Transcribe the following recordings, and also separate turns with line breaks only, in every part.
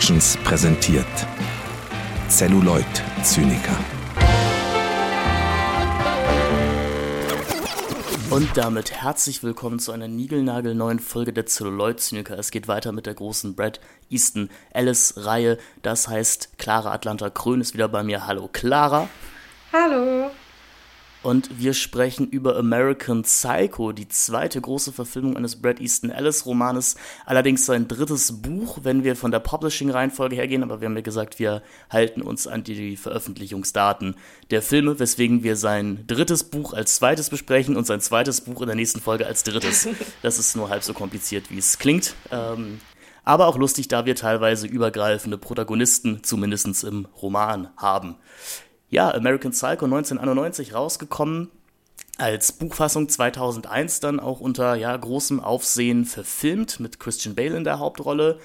Productions präsentiert Celluloid Zyniker.
Und damit herzlich willkommen zu einer niegelnagelneuen Folge der Celluloid Zyniker. Es geht weiter mit der großen Brad Easton Ellis Reihe. Das heißt, Clara Atlanta Krön ist wieder bei mir. Hallo Clara.
Hallo
und wir sprechen über American Psycho, die zweite große Verfilmung eines Brad Easton Ellis Romanes, allerdings sein drittes Buch, wenn wir von der Publishing-Reihenfolge hergehen, aber wir haben ja gesagt, wir halten uns an die Veröffentlichungsdaten der Filme, weswegen wir sein drittes Buch als zweites besprechen und sein zweites Buch in der nächsten Folge als drittes. Das ist nur halb so kompliziert, wie es klingt. Ähm, aber auch lustig, da wir teilweise übergreifende Protagonisten, zumindest im Roman, haben ja, American Psycho 1991 rausgekommen, als Buchfassung 2001 dann auch unter ja, großem Aufsehen verfilmt mit Christian Bale in der Hauptrolle.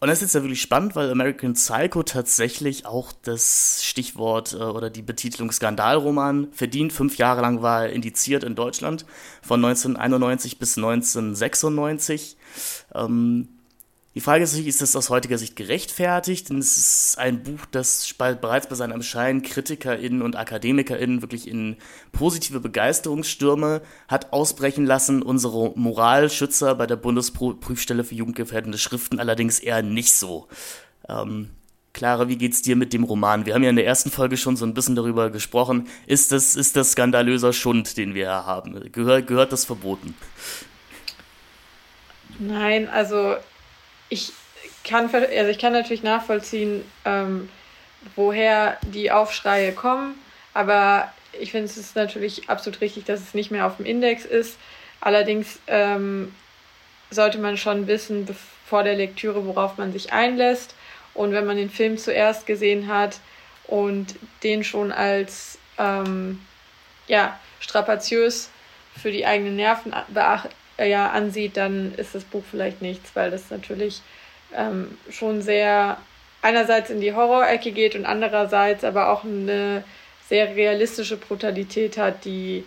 Und das ist jetzt ja wirklich spannend, weil American Psycho tatsächlich auch das Stichwort äh, oder die Betitelung Skandalroman verdient. Fünf Jahre lang war er indiziert in Deutschland, von 1991 bis 1996. Ähm, die Frage ist ist das aus heutiger Sicht gerechtfertigt? Denn es ist ein Buch, das bereits bei seinem Erscheinen KritikerInnen und AkademikerInnen wirklich in positive Begeisterungsstürme hat ausbrechen lassen. Unsere Moralschützer bei der Bundesprüfstelle für jugendgefährdende Schriften allerdings eher nicht so. Ähm, Clara, wie geht's dir mit dem Roman? Wir haben ja in der ersten Folge schon so ein bisschen darüber gesprochen. Ist das, ist das skandalöser Schund, den wir haben? Gehör, gehört das verboten?
Nein, also ich kann, also ich kann natürlich nachvollziehen, ähm, woher die Aufschreie kommen, aber ich finde es ist natürlich absolut richtig, dass es nicht mehr auf dem Index ist. Allerdings ähm, sollte man schon wissen, vor der Lektüre, worauf man sich einlässt. Und wenn man den Film zuerst gesehen hat und den schon als ähm, ja, strapaziös für die eigenen Nerven ja, ansieht, dann ist das Buch vielleicht nichts, weil das natürlich ähm, schon sehr einerseits in die Horrorecke geht und andererseits aber auch eine sehr realistische Brutalität hat, die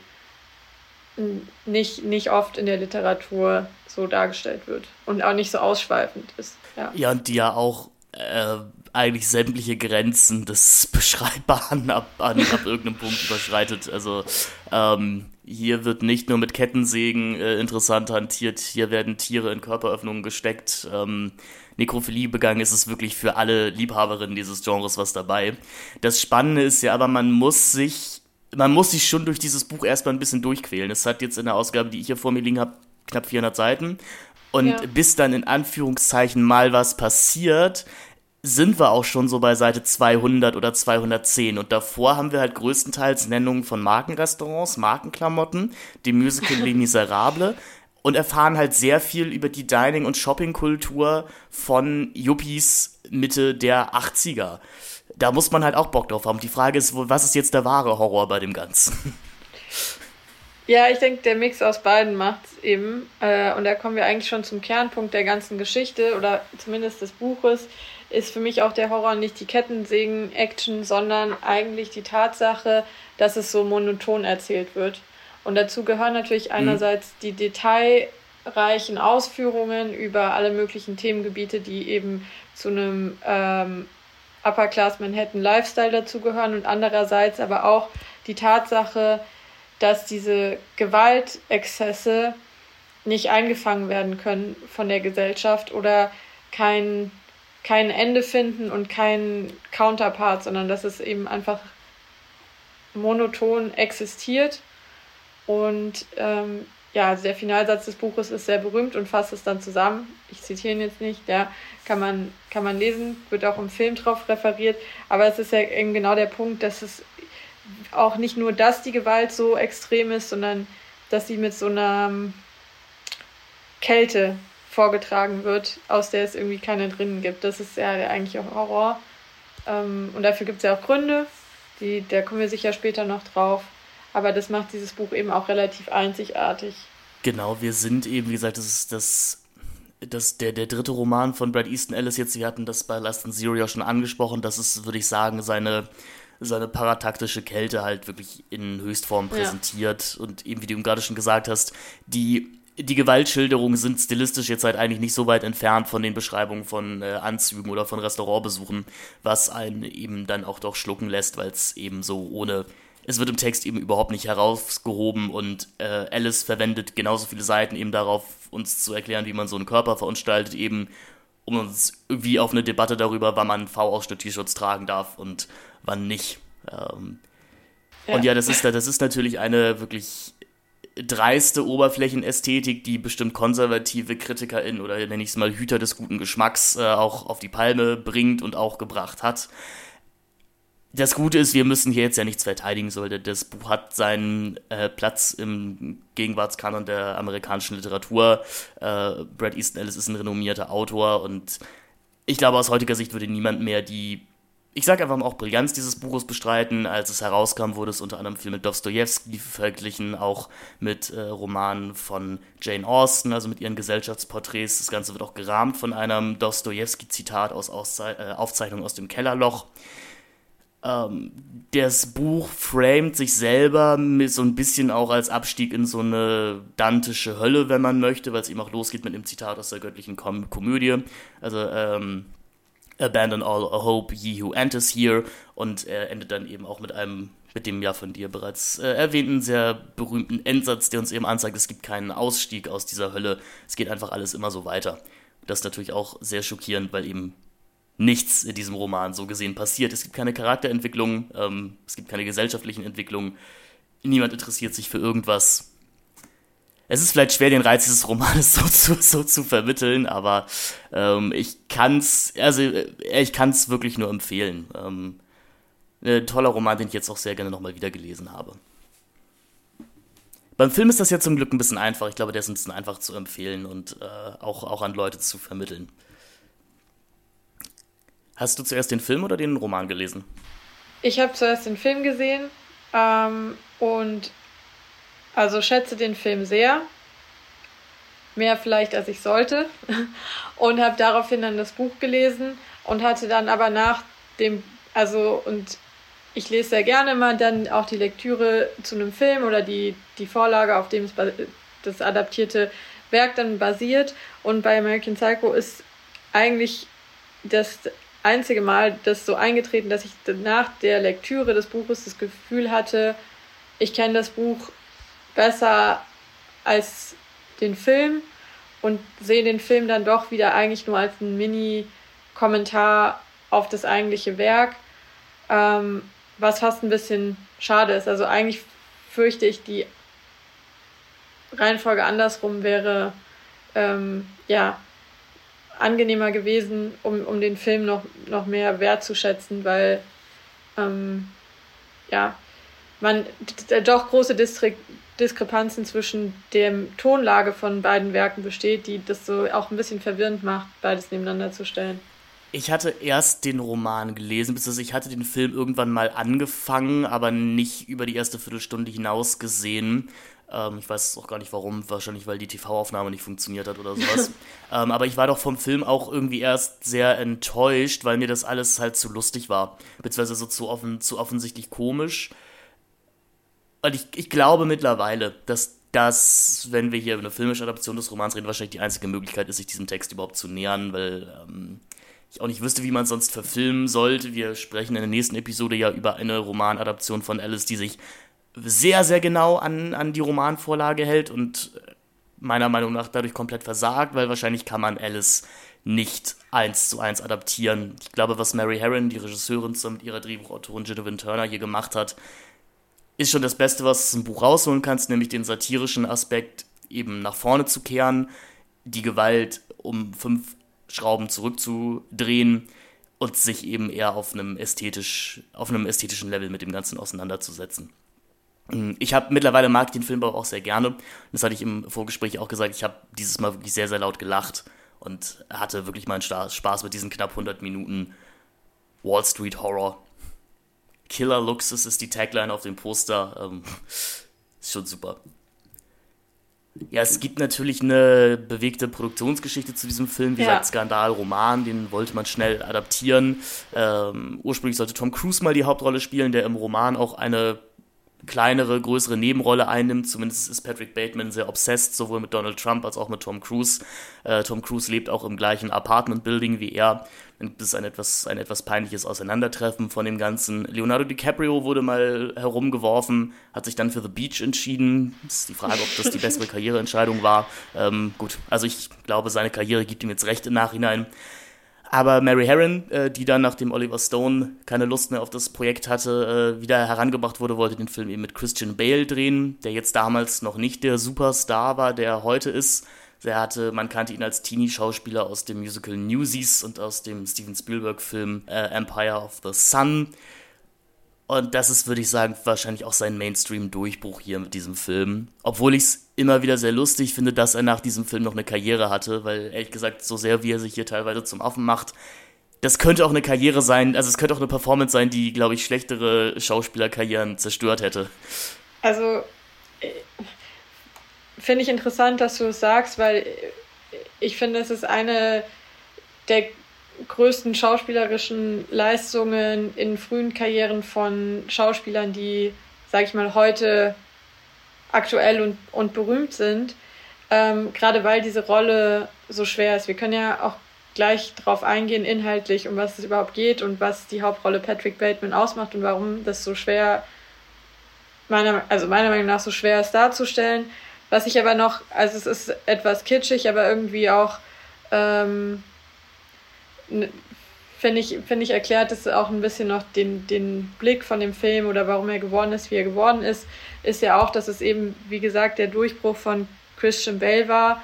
nicht, nicht oft in der Literatur so dargestellt wird und auch nicht so ausschweifend ist. Ja,
ja und die ja auch äh, eigentlich sämtliche Grenzen des Beschreibbaren ab, an, ab irgendeinem Punkt überschreitet. Also ähm, hier wird nicht nur mit Kettensägen äh, interessant hantiert, hier werden Tiere in Körperöffnungen gesteckt. Ähm, Nekrophilie begangen ist es wirklich für alle Liebhaberinnen dieses Genres was dabei. Das Spannende ist ja aber, man muss sich, man muss sich schon durch dieses Buch erstmal ein bisschen durchquälen. Es hat jetzt in der Ausgabe, die ich hier vor mir liegen habe, knapp 400 Seiten. Und ja. bis dann in Anführungszeichen mal was passiert, sind wir auch schon so bei Seite 200 oder 210 und davor haben wir halt größtenteils Nennungen von Markenrestaurants, Markenklamotten, die Musical Les Miserables und erfahren halt sehr viel über die Dining- und Shoppingkultur von Yuppies Mitte der 80er. Da muss man halt auch Bock drauf haben. Die Frage ist, was ist jetzt der wahre Horror bei dem Ganzen?
Ja, ich denke, der Mix aus beiden macht es eben. Äh, und da kommen wir eigentlich schon zum Kernpunkt der ganzen Geschichte oder zumindest des Buches ist für mich auch der Horror nicht die Kettensägen-Action, sondern eigentlich die Tatsache, dass es so monoton erzählt wird. Und dazu gehören natürlich mhm. einerseits die detailreichen Ausführungen über alle möglichen Themengebiete, die eben zu einem ähm, Upper Class Manhattan Lifestyle dazugehören und andererseits aber auch die Tatsache, dass diese Gewaltexzesse nicht eingefangen werden können von der Gesellschaft oder kein kein Ende finden und kein Counterpart, sondern dass es eben einfach monoton existiert. Und ähm, ja, also der Finalsatz des Buches ist sehr berühmt und fasst es dann zusammen. Ich zitiere ihn jetzt nicht, der kann man, kann man lesen, wird auch im Film drauf referiert. Aber es ist ja eben genau der Punkt, dass es auch nicht nur, dass die Gewalt so extrem ist, sondern dass sie mit so einer Kälte vorgetragen wird, aus der es irgendwie keine drinnen gibt. Das ist ja der eigentliche Horror. Ähm, und dafür gibt es ja auch Gründe, die, da kommen wir sicher später noch drauf. Aber das macht dieses Buch eben auch relativ einzigartig.
Genau, wir sind eben, wie gesagt, das ist das, das der, der dritte Roman von Brad Easton Ellis jetzt. Wir hatten das bei Last and Zero ja schon angesprochen. Das ist, würde ich sagen, seine, seine parataktische Kälte halt wirklich in Höchstform präsentiert. Ja. Und eben, wie du gerade schon gesagt hast, die die Gewaltschilderungen sind stilistisch jetzt halt eigentlich nicht so weit entfernt von den Beschreibungen von äh, Anzügen oder von Restaurantbesuchen, was einen eben dann auch doch schlucken lässt, weil es eben so ohne es wird im Text eben überhaupt nicht herausgehoben und äh, Alice verwendet genauso viele Seiten eben darauf, uns zu erklären, wie man so einen Körper verunstaltet, eben um uns irgendwie auf eine Debatte darüber, wann man V-Ausschnitt-T-Shirts tragen darf und wann nicht. Ähm, ja. Und ja, das ist, das ist natürlich eine wirklich dreiste Oberflächenästhetik, die bestimmt konservative KritikerInnen oder nenne ich es mal Hüter des guten Geschmacks äh, auch auf die Palme bringt und auch gebracht hat. Das Gute ist, wir müssen hier jetzt ja nichts verteidigen, sollte. Das Buch hat seinen äh, Platz im Gegenwartskanon der amerikanischen Literatur. Äh, Brad Easton Ellis ist ein renommierter Autor und ich glaube, aus heutiger Sicht würde niemand mehr die ich sage einfach mal auch Brillanz dieses Buches bestreiten. Als es herauskam, wurde es unter anderem viel mit Dostoevsky verglichen, auch mit äh, Romanen von Jane Austen, also mit ihren Gesellschaftsporträts. Das Ganze wird auch gerahmt von einem Dostoevsky-Zitat aus Auszei äh, Aufzeichnung aus dem Kellerloch. Ähm, das Buch framet sich selber mit so ein bisschen auch als Abstieg in so eine dantische Hölle, wenn man möchte, weil es eben auch losgeht mit dem Zitat aus der göttlichen Kom Komödie. Also, ähm, Abandon all hope, ye who enters here. Und er endet dann eben auch mit einem, mit dem ja von dir bereits äh, erwähnten, sehr berühmten Endsatz, der uns eben anzeigt, es gibt keinen Ausstieg aus dieser Hölle. Es geht einfach alles immer so weiter. Das ist natürlich auch sehr schockierend, weil eben nichts in diesem Roman so gesehen passiert. Es gibt keine Charakterentwicklung, ähm, es gibt keine gesellschaftlichen Entwicklungen. Niemand interessiert sich für irgendwas es ist vielleicht schwer, den Reiz dieses Romanes so zu, so zu vermitteln, aber ähm, ich kann's, also äh, ich kann's wirklich nur empfehlen. Ähm, ein toller Roman, den ich jetzt auch sehr gerne nochmal wieder gelesen habe. Beim Film ist das ja zum Glück ein bisschen einfach. Ich glaube, der ist ein bisschen einfach zu empfehlen und äh, auch, auch an Leute zu vermitteln. Hast du zuerst den Film oder den Roman gelesen?
Ich habe zuerst den Film gesehen ähm, und also schätze den Film sehr. Mehr vielleicht, als ich sollte. Und habe daraufhin dann das Buch gelesen und hatte dann aber nach dem, also und ich lese sehr gerne mal dann auch die Lektüre zu einem Film oder die, die Vorlage, auf dem es das adaptierte Werk dann basiert. Und bei American Psycho ist eigentlich das einzige Mal das so eingetreten, dass ich nach der Lektüre des Buches das Gefühl hatte, ich kenne das Buch besser als den Film und sehe den Film dann doch wieder eigentlich nur als ein Mini-Kommentar auf das eigentliche Werk, ähm, was fast ein bisschen schade ist. Also eigentlich fürchte ich, die Reihenfolge andersrum wäre ähm, ja angenehmer gewesen, um, um den Film noch, noch mehr wertzuschätzen, weil ähm, ja, man doch große Distrik Diskrepanzen zwischen der Tonlage von beiden Werken besteht, die das so auch ein bisschen verwirrend macht, beides nebeneinander zu stellen.
Ich hatte erst den Roman gelesen, beziehungsweise ich hatte den Film irgendwann mal angefangen, aber nicht über die erste Viertelstunde hinaus gesehen. Ähm, ich weiß auch gar nicht warum, wahrscheinlich weil die TV-Aufnahme nicht funktioniert hat oder sowas. ähm, aber ich war doch vom Film auch irgendwie erst sehr enttäuscht, weil mir das alles halt zu lustig war. Beziehungsweise so zu, offen, zu offensichtlich komisch. Und ich, ich glaube mittlerweile, dass das, wenn wir hier über eine filmische Adaption des Romans reden, wahrscheinlich die einzige Möglichkeit ist, sich diesem Text überhaupt zu nähern, weil ähm, ich auch nicht wüsste, wie man es sonst verfilmen sollte. Wir sprechen in der nächsten Episode ja über eine Romanadaption von Alice, die sich sehr, sehr genau an, an die Romanvorlage hält und meiner Meinung nach dadurch komplett versagt, weil wahrscheinlich kann man Alice nicht eins zu eins adaptieren. Ich glaube, was Mary Herron, die Regisseurin, mit ihrer Drehbuchautorin Ginevin Turner hier gemacht hat, ist schon das Beste, was du dem Buch rausholen kannst, nämlich den satirischen Aspekt eben nach vorne zu kehren, die Gewalt um fünf Schrauben zurückzudrehen und sich eben eher auf einem ästhetisch, auf einem ästhetischen Level mit dem Ganzen auseinanderzusetzen. Ich habe mittlerweile mag den Film aber auch sehr gerne. Das hatte ich im Vorgespräch auch gesagt. Ich habe dieses Mal wirklich sehr, sehr laut gelacht und hatte wirklich meinen Spaß mit diesen knapp 100 Minuten Wall Street Horror. Killer Luxus ist die Tagline auf dem Poster. Ähm, ist schon super. Ja, es gibt natürlich eine bewegte Produktionsgeschichte zu diesem Film. Wie ja. gesagt, Skandal, Roman, den wollte man schnell adaptieren. Ähm, ursprünglich sollte Tom Cruise mal die Hauptrolle spielen, der im Roman auch eine kleinere, größere Nebenrolle einnimmt. Zumindest ist Patrick Bateman sehr obsessed, sowohl mit Donald Trump als auch mit Tom Cruise. Äh, Tom Cruise lebt auch im gleichen Apartment-Building wie er. Gibt es ein etwas, ein etwas peinliches Auseinandertreffen von dem Ganzen. Leonardo DiCaprio wurde mal herumgeworfen, hat sich dann für The Beach entschieden. ist die Frage, ob das die bessere Karriereentscheidung war. Ähm, gut, also ich glaube, seine Karriere gibt ihm jetzt recht im Nachhinein. Aber Mary Herron, äh, die dann, nachdem Oliver Stone keine Lust mehr auf das Projekt hatte, äh, wieder herangebracht wurde, wollte den Film eben mit Christian Bale drehen, der jetzt damals noch nicht der Superstar war, der er heute ist. Er hatte, man kannte ihn als Teenie-Schauspieler aus dem Musical Newsies und aus dem Steven Spielberg-Film äh, Empire of the Sun. Und das ist, würde ich sagen, wahrscheinlich auch sein Mainstream-Durchbruch hier mit diesem Film. Obwohl ich es immer wieder sehr lustig finde, dass er nach diesem Film noch eine Karriere hatte, weil ehrlich gesagt, so sehr wie er sich hier teilweise zum Affen macht, das könnte auch eine Karriere sein, also es könnte auch eine Performance sein, die, glaube ich, schlechtere Schauspielerkarrieren zerstört hätte.
Also, äh, finde ich interessant, dass du es sagst, weil ich finde, es ist eine der größten schauspielerischen Leistungen in frühen Karrieren von Schauspielern, die, sag ich mal, heute aktuell und, und berühmt sind. Ähm, gerade weil diese Rolle so schwer ist. Wir können ja auch gleich darauf eingehen, inhaltlich, um was es überhaupt geht und was die Hauptrolle Patrick Bateman ausmacht und warum das so schwer, meiner, also meiner Meinung nach so schwer ist darzustellen. Was ich aber noch, also es ist etwas kitschig, aber irgendwie auch ähm, finde ich, find ich, erklärt es auch ein bisschen noch den, den Blick von dem Film oder warum er geworden ist, wie er geworden ist, ist ja auch, dass es eben, wie gesagt, der Durchbruch von Christian Bale war.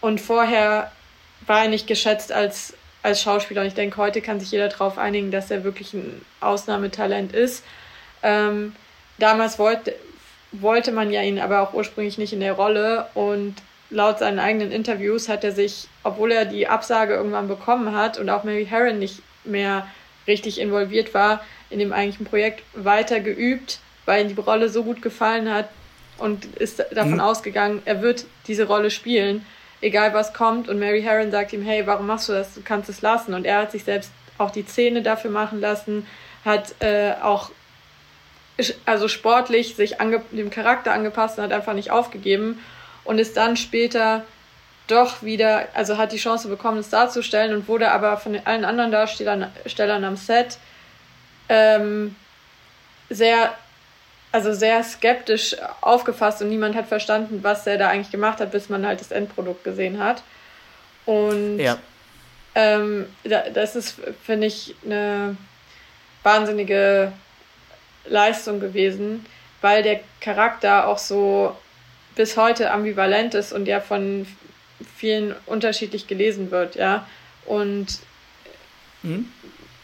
Und vorher war er nicht geschätzt als, als Schauspieler. Und ich denke, heute kann sich jeder darauf einigen, dass er wirklich ein Ausnahmetalent ist. Ähm, damals wollte, wollte man ja ihn aber auch ursprünglich nicht in der Rolle. Und laut seinen eigenen Interviews hat er sich, obwohl er die Absage irgendwann bekommen hat und auch Mary Herron nicht mehr richtig involviert war in dem eigentlichen Projekt, weiter geübt, weil ihm die Rolle so gut gefallen hat und ist davon mhm. ausgegangen, er wird diese Rolle spielen, egal was kommt. Und Mary Herron sagt ihm, hey, warum machst du das? Du kannst es lassen. Und er hat sich selbst auch die Zähne dafür machen lassen, hat äh, auch also sportlich sich dem Charakter angepasst und hat einfach nicht aufgegeben und ist dann später doch wieder, also hat die Chance bekommen, es darzustellen und wurde aber von allen anderen Darstellern am Set ähm, sehr, also sehr skeptisch aufgefasst und niemand hat verstanden, was er da eigentlich gemacht hat, bis man halt das Endprodukt gesehen hat. Und ja. ähm, das ist, finde ich, eine wahnsinnige Leistung gewesen, weil der Charakter auch so bis heute ambivalent ist und ja von vielen unterschiedlich gelesen wird, ja. Und mhm.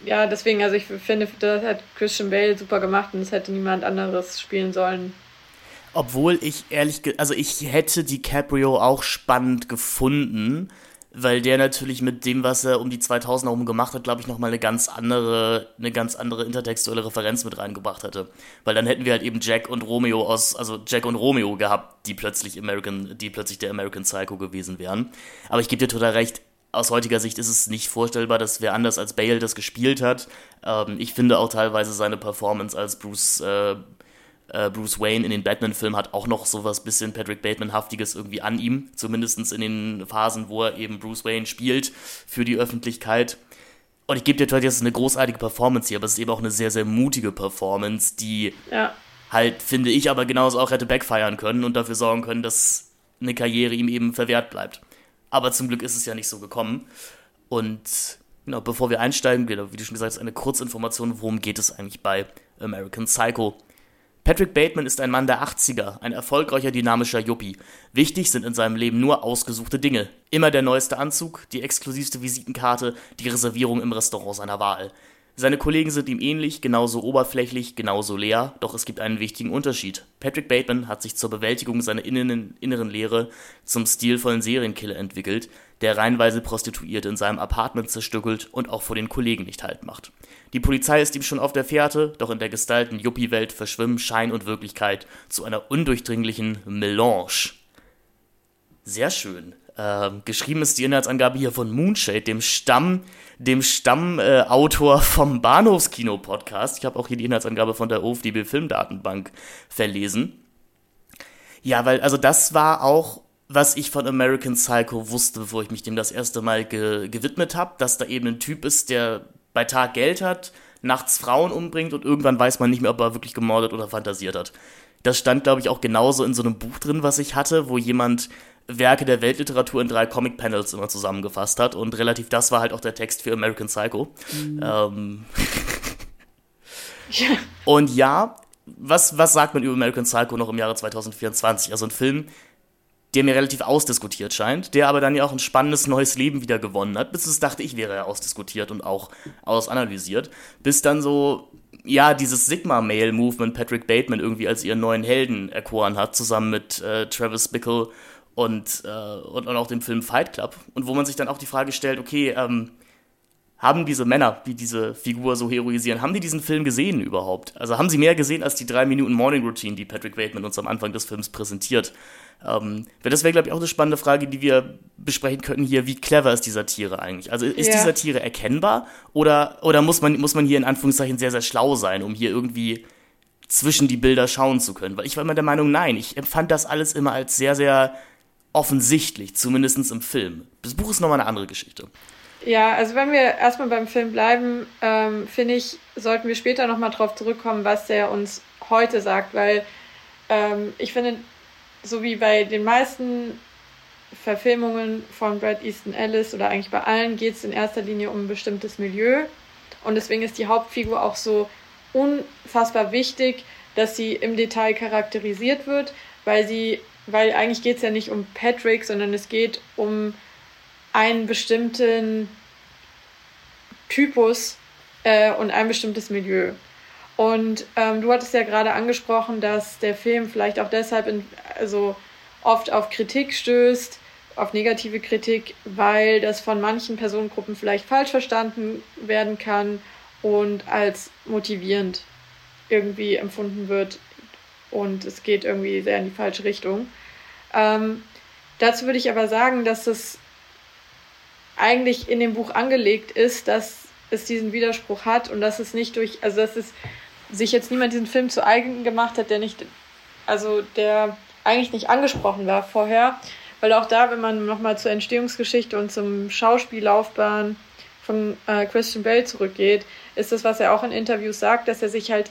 ja, deswegen, also ich finde, das hat Christian Bale super gemacht und es hätte niemand anderes spielen sollen.
Obwohl ich ehrlich, also ich hätte DiCaprio auch spannend gefunden, weil der natürlich mit dem, was er um die 2000er herum gemacht hat, glaube ich, nochmal eine ganz andere, eine ganz andere intertextuelle Referenz mit reingebracht hätte. Weil dann hätten wir halt eben Jack und Romeo aus, also Jack und Romeo gehabt, die plötzlich American, die plötzlich der American Psycho gewesen wären. Aber ich gebe dir total recht, aus heutiger Sicht ist es nicht vorstellbar, dass wer anders als Bale das gespielt hat. Ähm, ich finde auch teilweise seine Performance als Bruce, äh, äh, Bruce Wayne in den Batman-Filmen hat auch noch sowas bisschen Patrick Bateman-haftiges irgendwie an ihm, zumindest in den Phasen, wo er eben Bruce Wayne spielt für die Öffentlichkeit. Und ich gebe dir total, das ist eine großartige Performance hier, aber es ist eben auch eine sehr, sehr mutige Performance, die
ja. halt,
finde ich, aber genauso auch hätte backfeiern können und dafür sorgen können, dass eine Karriere ihm eben verwehrt bleibt. Aber zum Glück ist es ja nicht so gekommen. Und genau, bevor wir einsteigen, wie du schon gesagt hast, eine Kurzinformation, worum geht es eigentlich bei American Psycho? Patrick Bateman ist ein Mann der 80er, ein erfolgreicher, dynamischer Yuppie. Wichtig sind in seinem Leben nur ausgesuchte Dinge. Immer der neueste Anzug, die exklusivste Visitenkarte, die Reservierung im Restaurant seiner Wahl. Seine Kollegen sind ihm ähnlich, genauso oberflächlich, genauso leer, doch es gibt einen wichtigen Unterschied. Patrick Bateman hat sich zur Bewältigung seiner inneren, inneren Leere zum stilvollen Serienkiller entwickelt, der reihenweise Prostituierte in seinem Apartment zerstückelt und auch vor den Kollegen nicht halt macht. Die Polizei ist ihm schon auf der Fährte, doch in der gestalten Yuppie-Welt verschwimmen Schein und Wirklichkeit zu einer undurchdringlichen Melange. Sehr schön. Äh, geschrieben ist die Inhaltsangabe hier von Moonshade, dem Stamm, dem Stammautor äh, vom Bahnhofskino-Podcast. Ich habe auch hier die Inhaltsangabe von der OFDB Filmdatenbank verlesen. Ja, weil, also das war auch, was ich von American Psycho wusste, bevor ich mich dem das erste Mal ge gewidmet habe, dass da eben ein Typ ist, der bei Tag Geld hat, nachts Frauen umbringt und irgendwann weiß man nicht mehr, ob er wirklich gemordet oder fantasiert hat. Das stand, glaube ich, auch genauso in so einem Buch drin, was ich hatte, wo jemand Werke der Weltliteratur in drei Comic-Panels immer zusammengefasst hat. Und relativ das war halt auch der Text für American Psycho. Mhm. Ähm. ja. Und ja, was, was sagt man über American Psycho noch im Jahre 2024? Also ein Film, der mir relativ ausdiskutiert scheint, der aber dann ja auch ein spannendes neues Leben wieder gewonnen hat, bis es dachte ich wäre ja ausdiskutiert und auch ausanalysiert, bis dann so, ja, dieses Sigma-Male-Movement Patrick Bateman irgendwie als ihren neuen Helden erkoren hat, zusammen mit äh, Travis Bickle und, äh, und, und auch dem Film Fight Club. Und wo man sich dann auch die Frage stellt, okay, ähm, haben diese Männer, die diese Figur so heroisieren, haben die diesen Film gesehen überhaupt? Also haben sie mehr gesehen als die drei Minuten Morning Routine, die Patrick Bateman uns am Anfang des Films präsentiert? Ähm, das wäre, glaube ich, auch eine spannende Frage, die wir besprechen könnten hier. Wie clever ist dieser Tiere eigentlich? Also ist ja. dieser Tiere erkennbar oder, oder muss, man, muss man hier in Anführungszeichen sehr, sehr schlau sein, um hier irgendwie zwischen die Bilder schauen zu können? Weil ich war immer der Meinung, nein, ich empfand das alles immer als sehr, sehr offensichtlich, zumindest im Film. Das Buch ist nochmal eine andere Geschichte.
Ja, also wenn wir erstmal beim Film bleiben, ähm, finde ich, sollten wir später nochmal drauf zurückkommen, was der uns heute sagt, weil ähm, ich finde, so wie bei den meisten Verfilmungen von Brad Easton Ellis oder eigentlich bei allen geht es in erster Linie um ein bestimmtes Milieu und deswegen ist die Hauptfigur auch so unfassbar wichtig, dass sie im Detail charakterisiert wird, weil sie, weil eigentlich geht es ja nicht um Patrick, sondern es geht um einen bestimmten Typus äh, und ein bestimmtes Milieu. Und ähm, du hattest ja gerade angesprochen, dass der Film vielleicht auch deshalb in, also oft auf Kritik stößt, auf negative Kritik, weil das von manchen Personengruppen vielleicht falsch verstanden werden kann und als motivierend irgendwie empfunden wird und es geht irgendwie sehr in die falsche Richtung. Ähm, dazu würde ich aber sagen, dass es eigentlich in dem Buch angelegt ist, dass es diesen Widerspruch hat und dass es nicht durch, also dass es sich jetzt niemand diesen Film zu eigen gemacht hat, der nicht, also der eigentlich nicht angesprochen war vorher, weil auch da, wenn man nochmal zur Entstehungsgeschichte und zum Schauspiellaufbahn von äh, Christian Bale zurückgeht, ist das, was er auch in Interviews sagt, dass er sich halt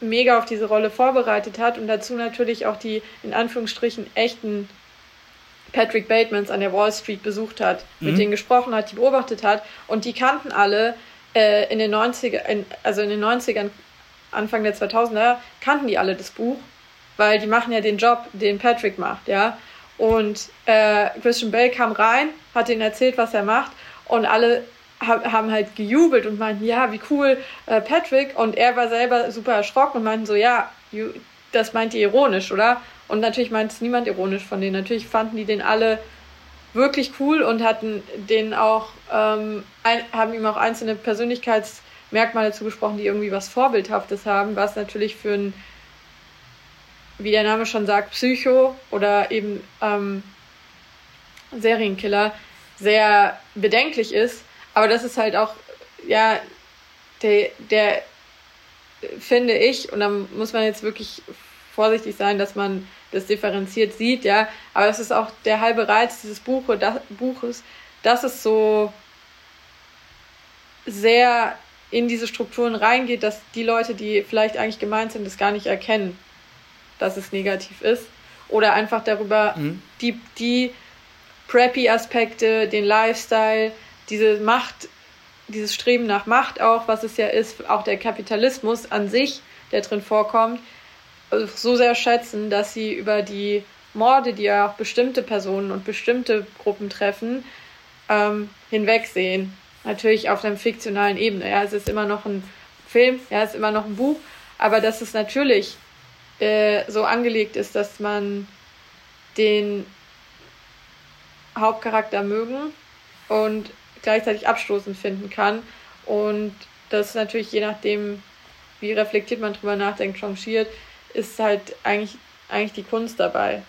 mega auf diese Rolle vorbereitet hat und dazu natürlich auch die in Anführungsstrichen echten Patrick Batemans an der Wall Street besucht hat, mhm. mit denen gesprochen hat, die beobachtet hat und die kannten alle äh, in den 90er, in, also in den 90ern, Anfang der 2000er, kannten die alle das Buch, weil die machen ja den Job, den Patrick macht, ja. Und äh, Christian Bale kam rein, hat ihnen erzählt, was er macht und alle haben halt gejubelt und meinten, ja, wie cool, äh, Patrick. Und er war selber super erschrocken und meinten so, ja, das meint ihr ironisch, oder? Und natürlich meint es niemand ironisch von denen. Natürlich fanden die den alle wirklich cool und hatten den auch, ähm, ein, haben ihm auch einzelne Persönlichkeitsmerkmale zugesprochen, die irgendwie was Vorbildhaftes haben, was natürlich für ein, wie der Name schon sagt, Psycho oder eben ähm, Serienkiller sehr bedenklich ist. Aber das ist halt auch, ja, der, der finde ich, und da muss man jetzt wirklich vorsichtig sein, dass man das differenziert sieht, ja. Aber es ist auch der halbe Reiz dieses Buche, das, Buches, dass es so sehr in diese Strukturen reingeht, dass die Leute, die vielleicht eigentlich gemeint sind, das gar nicht erkennen, dass es negativ ist. Oder einfach darüber mhm. die, die Preppy-Aspekte, den Lifestyle, diese Macht, dieses Streben nach Macht auch, was es ja ist, auch der Kapitalismus an sich, der drin vorkommt, so sehr schätzen, dass sie über die Morde, die ja auch bestimmte Personen und bestimmte Gruppen treffen, ähm, hinwegsehen. Natürlich auf einer fiktionalen Ebene. Ja, es ist immer noch ein Film, ja, es ist immer noch ein Buch, aber dass es natürlich äh, so angelegt ist, dass man den Hauptcharakter mögen und gleichzeitig abstoßend finden kann. Und das natürlich je nachdem, wie reflektiert man drüber nachdenkt, changiert, ist halt eigentlich, eigentlich die Kunst dabei,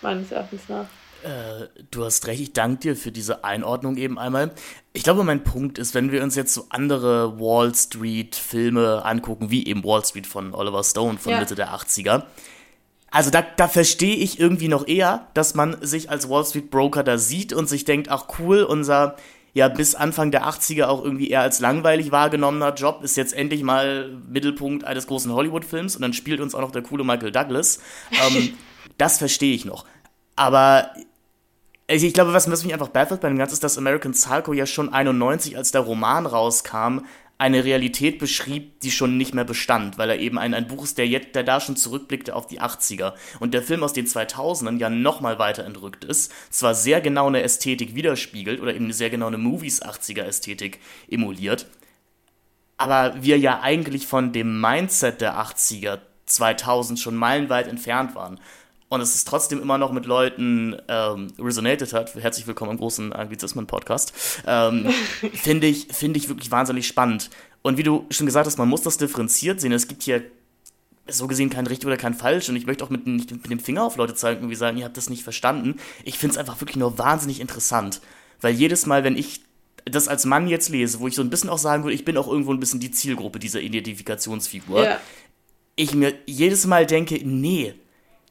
meines Erachtens nach.
Äh, du hast recht, ich danke dir für diese Einordnung eben einmal. Ich glaube, mein Punkt ist, wenn wir uns jetzt so andere Wall Street-Filme angucken, wie eben Wall Street von Oliver Stone von ja. Mitte der 80er, also da, da verstehe ich irgendwie noch eher, dass man sich als Wall Street Broker da sieht und sich denkt, ach cool, unser ja bis Anfang der 80er auch irgendwie eher als langweilig wahrgenommener Job ist jetzt endlich mal Mittelpunkt eines großen Hollywood-Films und dann spielt uns auch noch der coole Michael Douglas. Ähm, das verstehe ich noch. Aber also ich glaube, was, was mich einfach baffelt bei dem Ganzen ist, dass American Psycho ja schon 91, als der Roman rauskam, eine Realität beschrieb, die schon nicht mehr bestand, weil er eben ein, ein Buch ist, der, jetzt, der da schon zurückblickte auf die 80er. Und der Film aus den 2000ern ja nochmal weiter entrückt ist, zwar sehr genau eine Ästhetik widerspiegelt oder eben sehr genau eine Movies 80er Ästhetik emuliert, aber wir ja eigentlich von dem Mindset der 80er 2000 schon meilenweit entfernt waren und es ist trotzdem immer noch mit Leuten ähm, resonated hat, herzlich willkommen im großen Anglizismen-Podcast, ähm, finde ich, find ich wirklich wahnsinnig spannend. Und wie du schon gesagt hast, man muss das differenziert sehen. Es gibt hier so gesehen kein richtig oder kein falsch und ich möchte auch mit, nicht mit dem Finger auf Leute zeigen und sagen, ihr habt das nicht verstanden. Ich finde es einfach wirklich nur wahnsinnig interessant, weil jedes Mal, wenn ich das als Mann jetzt lese, wo ich so ein bisschen auch sagen würde, ich bin auch irgendwo ein bisschen die Zielgruppe dieser Identifikationsfigur, ja. ich mir jedes Mal denke, nee,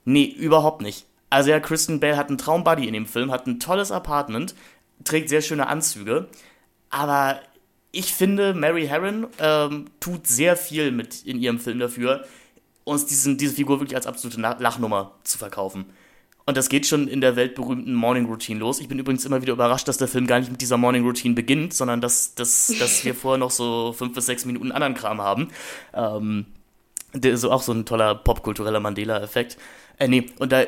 Nee, überhaupt nicht. Also ja, Kristen Bell hat einen Traumbuddy in dem Film, hat ein tolles Apartment, trägt sehr schöne Anzüge, aber ich finde, Mary Herron ähm, tut sehr viel mit in ihrem Film dafür, uns diesen, diese Figur wirklich als absolute Lachnummer zu verkaufen. Und das geht schon in der weltberühmten Morning Routine los. Ich bin übrigens immer wieder überrascht, dass der Film gar nicht mit dieser Morning Routine beginnt, sondern dass, dass, dass wir vorher noch so fünf bis sechs Minuten anderen Kram haben. Ähm, der ist auch so ein toller popkultureller Mandela-Effekt. Äh, nee, und da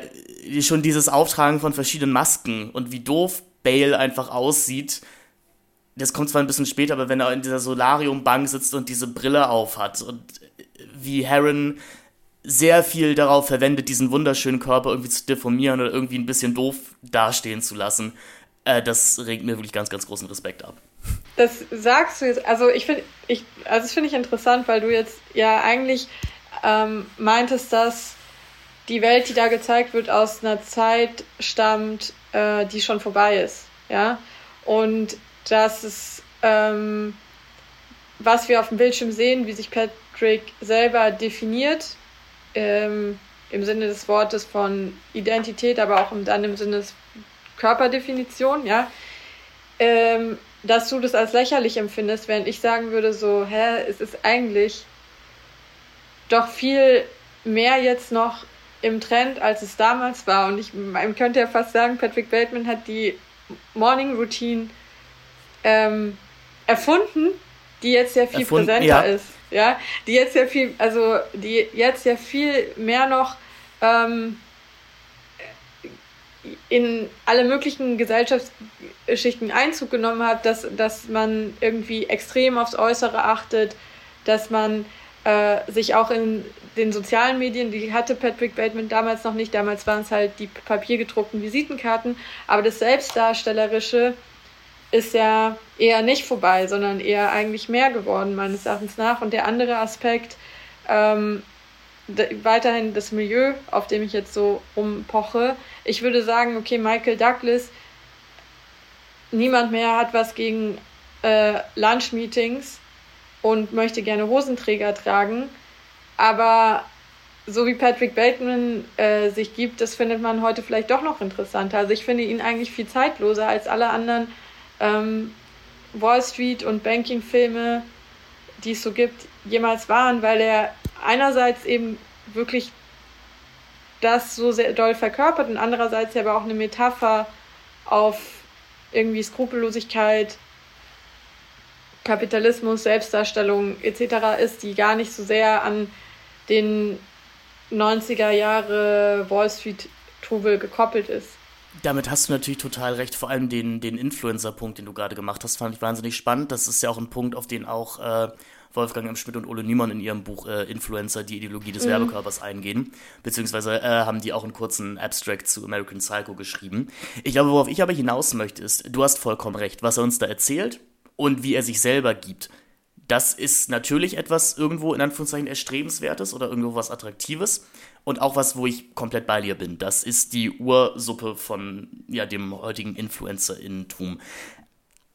schon dieses Auftragen von verschiedenen Masken und wie doof Bale einfach aussieht. Das kommt zwar ein bisschen später, aber wenn er in dieser Solarium-Bank sitzt und diese Brille aufhat und wie Heron sehr viel darauf verwendet, diesen wunderschönen Körper irgendwie zu deformieren oder irgendwie ein bisschen doof dastehen zu lassen, äh, das regt mir wirklich ganz, ganz großen Respekt ab.
Das sagst du jetzt, also ich finde, ich, also das finde ich interessant, weil du jetzt ja eigentlich ähm, meintest, dass die Welt, die da gezeigt wird, aus einer Zeit stammt, äh, die schon vorbei ist. Ja? Und das ist, ähm, was wir auf dem Bildschirm sehen, wie sich Patrick selber definiert, ähm, im Sinne des Wortes von Identität, aber auch dann im Sinne des Körperdefinition, ja, ähm, dass du das als lächerlich empfindest, während ich sagen würde, so, hä, es ist eigentlich doch viel mehr jetzt noch im Trend, als es damals war. Und ich man könnte ja fast sagen, Patrick Bateman hat die Morning Routine ähm, erfunden, die jetzt ja viel erfunden, präsenter ja. ist. Ja, die jetzt ja viel, also die jetzt ja viel mehr noch ähm, in alle möglichen Gesellschaftsschichten Einzug genommen hat, dass, dass man irgendwie extrem aufs Äußere achtet, dass man äh, sich auch in den sozialen Medien, die hatte Patrick Bateman damals noch nicht, damals waren es halt die papiergedruckten Visitenkarten, aber das Selbstdarstellerische ist ja eher nicht vorbei, sondern eher eigentlich mehr geworden, meines Erachtens nach. Und der andere Aspekt, ähm, weiterhin das Milieu, auf dem ich jetzt so rumpoche. Ich würde sagen, okay, Michael Douglas, niemand mehr hat was gegen äh, Lunch-Meetings und möchte gerne Hosenträger tragen. Aber so wie Patrick Bateman äh, sich gibt, das findet man heute vielleicht doch noch interessanter. Also ich finde ihn eigentlich viel zeitloser als alle anderen ähm, Wall Street und Banking-Filme, die es so gibt, jemals waren, weil er einerseits eben wirklich das so sehr doll verkörpert und andererseits aber auch eine Metapher auf irgendwie Skrupellosigkeit, Kapitalismus, Selbstdarstellung etc. ist, die gar nicht so sehr an den 90er Jahre Wall Street Trubel gekoppelt ist.
Damit hast du natürlich total recht. Vor allem den, den Influencer-Punkt, den du gerade gemacht hast, fand ich wahnsinnig spannend. Das ist ja auch ein Punkt, auf den auch äh, Wolfgang M. Schmidt und Ole Niemann in ihrem Buch äh, Influencer, die Ideologie des mhm. Werbekörpers eingehen. Beziehungsweise äh, haben die auch einen kurzen Abstract zu American Psycho geschrieben. Ich glaube, worauf ich aber hinaus möchte, ist, du hast vollkommen recht. Was er uns da erzählt, und wie er sich selber gibt. Das ist natürlich etwas irgendwo in Anführungszeichen erstrebenswertes oder irgendwo was Attraktives und auch was, wo ich komplett bei dir bin. Das ist die Ursuppe von ja, dem heutigen Influencer-Innentum.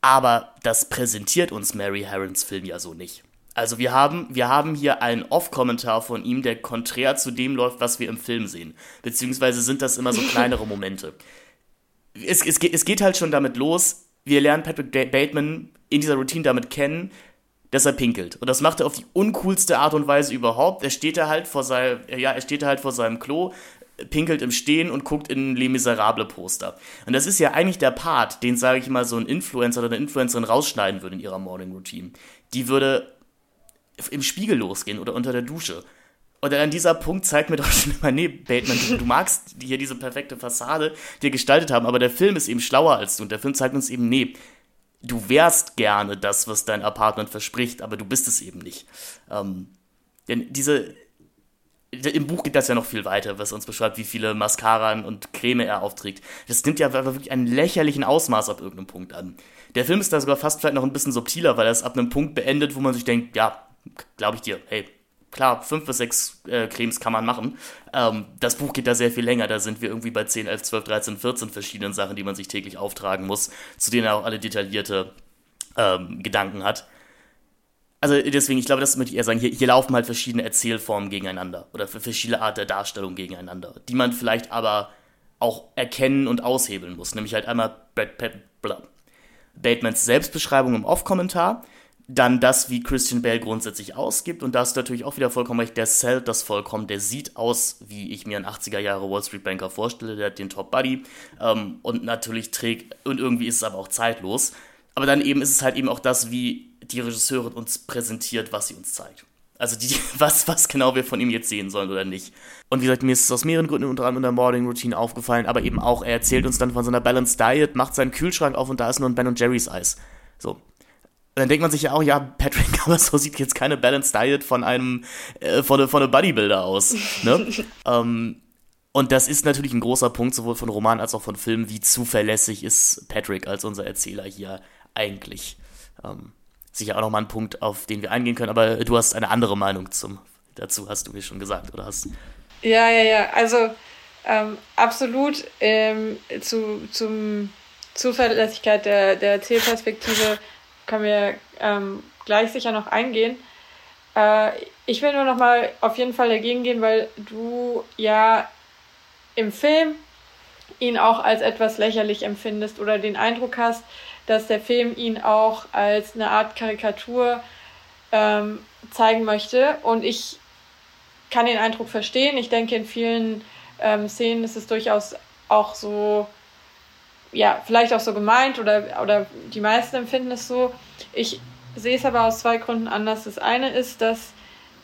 Aber das präsentiert uns Mary Herons Film ja so nicht. Also wir haben, wir haben hier einen Off-Kommentar von ihm, der konträr zu dem läuft, was wir im Film sehen. Beziehungsweise sind das immer so kleinere Momente. Es, es, es geht halt schon damit los, wir lernen Patrick Bateman in dieser Routine damit kennen, dass er pinkelt. Und das macht er auf die uncoolste Art und Weise überhaupt. Er steht da halt vor seinem, ja, er steht da halt vor seinem Klo, pinkelt im Stehen und guckt in Les Miserables Poster. Und das ist ja eigentlich der Part, den, sage ich mal, so ein Influencer oder eine Influencerin rausschneiden würde in ihrer Morning Routine. Die würde im Spiegel losgehen oder unter der Dusche. Und dann an dieser Punkt zeigt mir doch schon immer, nee, Bateman, du, du magst hier diese perfekte Fassade dir gestaltet haben, aber der Film ist eben schlauer als du. Und der Film zeigt uns eben, nee, du wärst gerne das, was dein Apartment verspricht, aber du bist es eben nicht. Ähm, denn diese, im Buch geht das ja noch viel weiter, was uns beschreibt, wie viele Mascaran und Creme er aufträgt. Das nimmt ja wirklich einen lächerlichen Ausmaß ab irgendeinem Punkt an. Der Film ist da sogar fast vielleicht noch ein bisschen subtiler, weil er es ab einem Punkt beendet, wo man sich denkt, ja, glaube ich dir, hey, klar, fünf bis sechs äh, Cremes kann man machen. Ähm, das Buch geht da sehr viel länger. Da sind wir irgendwie bei 10, 11, 12, 13, 14 verschiedenen Sachen, die man sich täglich auftragen muss, zu denen er auch alle detaillierte ähm, Gedanken hat. Also deswegen, ich glaube, das möchte ich eher sagen, hier, hier laufen halt verschiedene Erzählformen gegeneinander oder für verschiedene Art der Darstellung gegeneinander, die man vielleicht aber auch erkennen und aushebeln muss. Nämlich halt einmal Brad Pitt, Batemans Selbstbeschreibung im Off-Kommentar, dann das, wie Christian Bale grundsätzlich ausgibt. Und da ist natürlich auch wieder vollkommen recht, der zählt das vollkommen. Der sieht aus, wie ich mir einen 80er Jahre Wall Street Banker vorstelle. Der hat den Top Buddy ähm, und natürlich trägt, und irgendwie ist es aber auch zeitlos. Aber dann eben ist es halt eben auch das, wie die Regisseurin uns präsentiert, was sie uns zeigt. Also die, was, was genau wir von ihm jetzt sehen sollen oder nicht. Und wie gesagt, mir ist es aus mehreren Gründen unter anderem in der Morning Routine aufgefallen, aber eben auch, er erzählt uns dann von seiner Balanced Diet, macht seinen Kühlschrank auf und da ist nur ein Ben Jerry's Eis. So, dann denkt man sich ja auch, ja, Patrick, aber so sieht jetzt keine Balanced Diet von einem, äh, von, von einem Bodybuilder aus. Ne? ähm, und das ist natürlich ein großer Punkt, sowohl von Roman als auch von Film, wie zuverlässig ist Patrick als unser Erzähler hier eigentlich. Ähm, sicher auch nochmal ein Punkt, auf den wir eingehen können, aber du hast eine andere Meinung zum, dazu, hast du mir schon gesagt, oder hast?
Ja, ja, ja, also ähm, absolut ähm, zu, zum Zuverlässigkeit der, der Erzählperspektive können wir ähm, gleich sicher noch eingehen. Äh, ich will nur noch mal auf jeden Fall dagegen gehen, weil du ja im Film ihn auch als etwas lächerlich empfindest oder den Eindruck hast, dass der Film ihn auch als eine Art Karikatur ähm, zeigen möchte. Und ich kann den Eindruck verstehen. Ich denke, in vielen ähm, Szenen ist es durchaus auch so ja, vielleicht auch so gemeint oder, oder die meisten empfinden es so. Ich sehe es aber aus zwei Gründen anders. Das eine ist, dass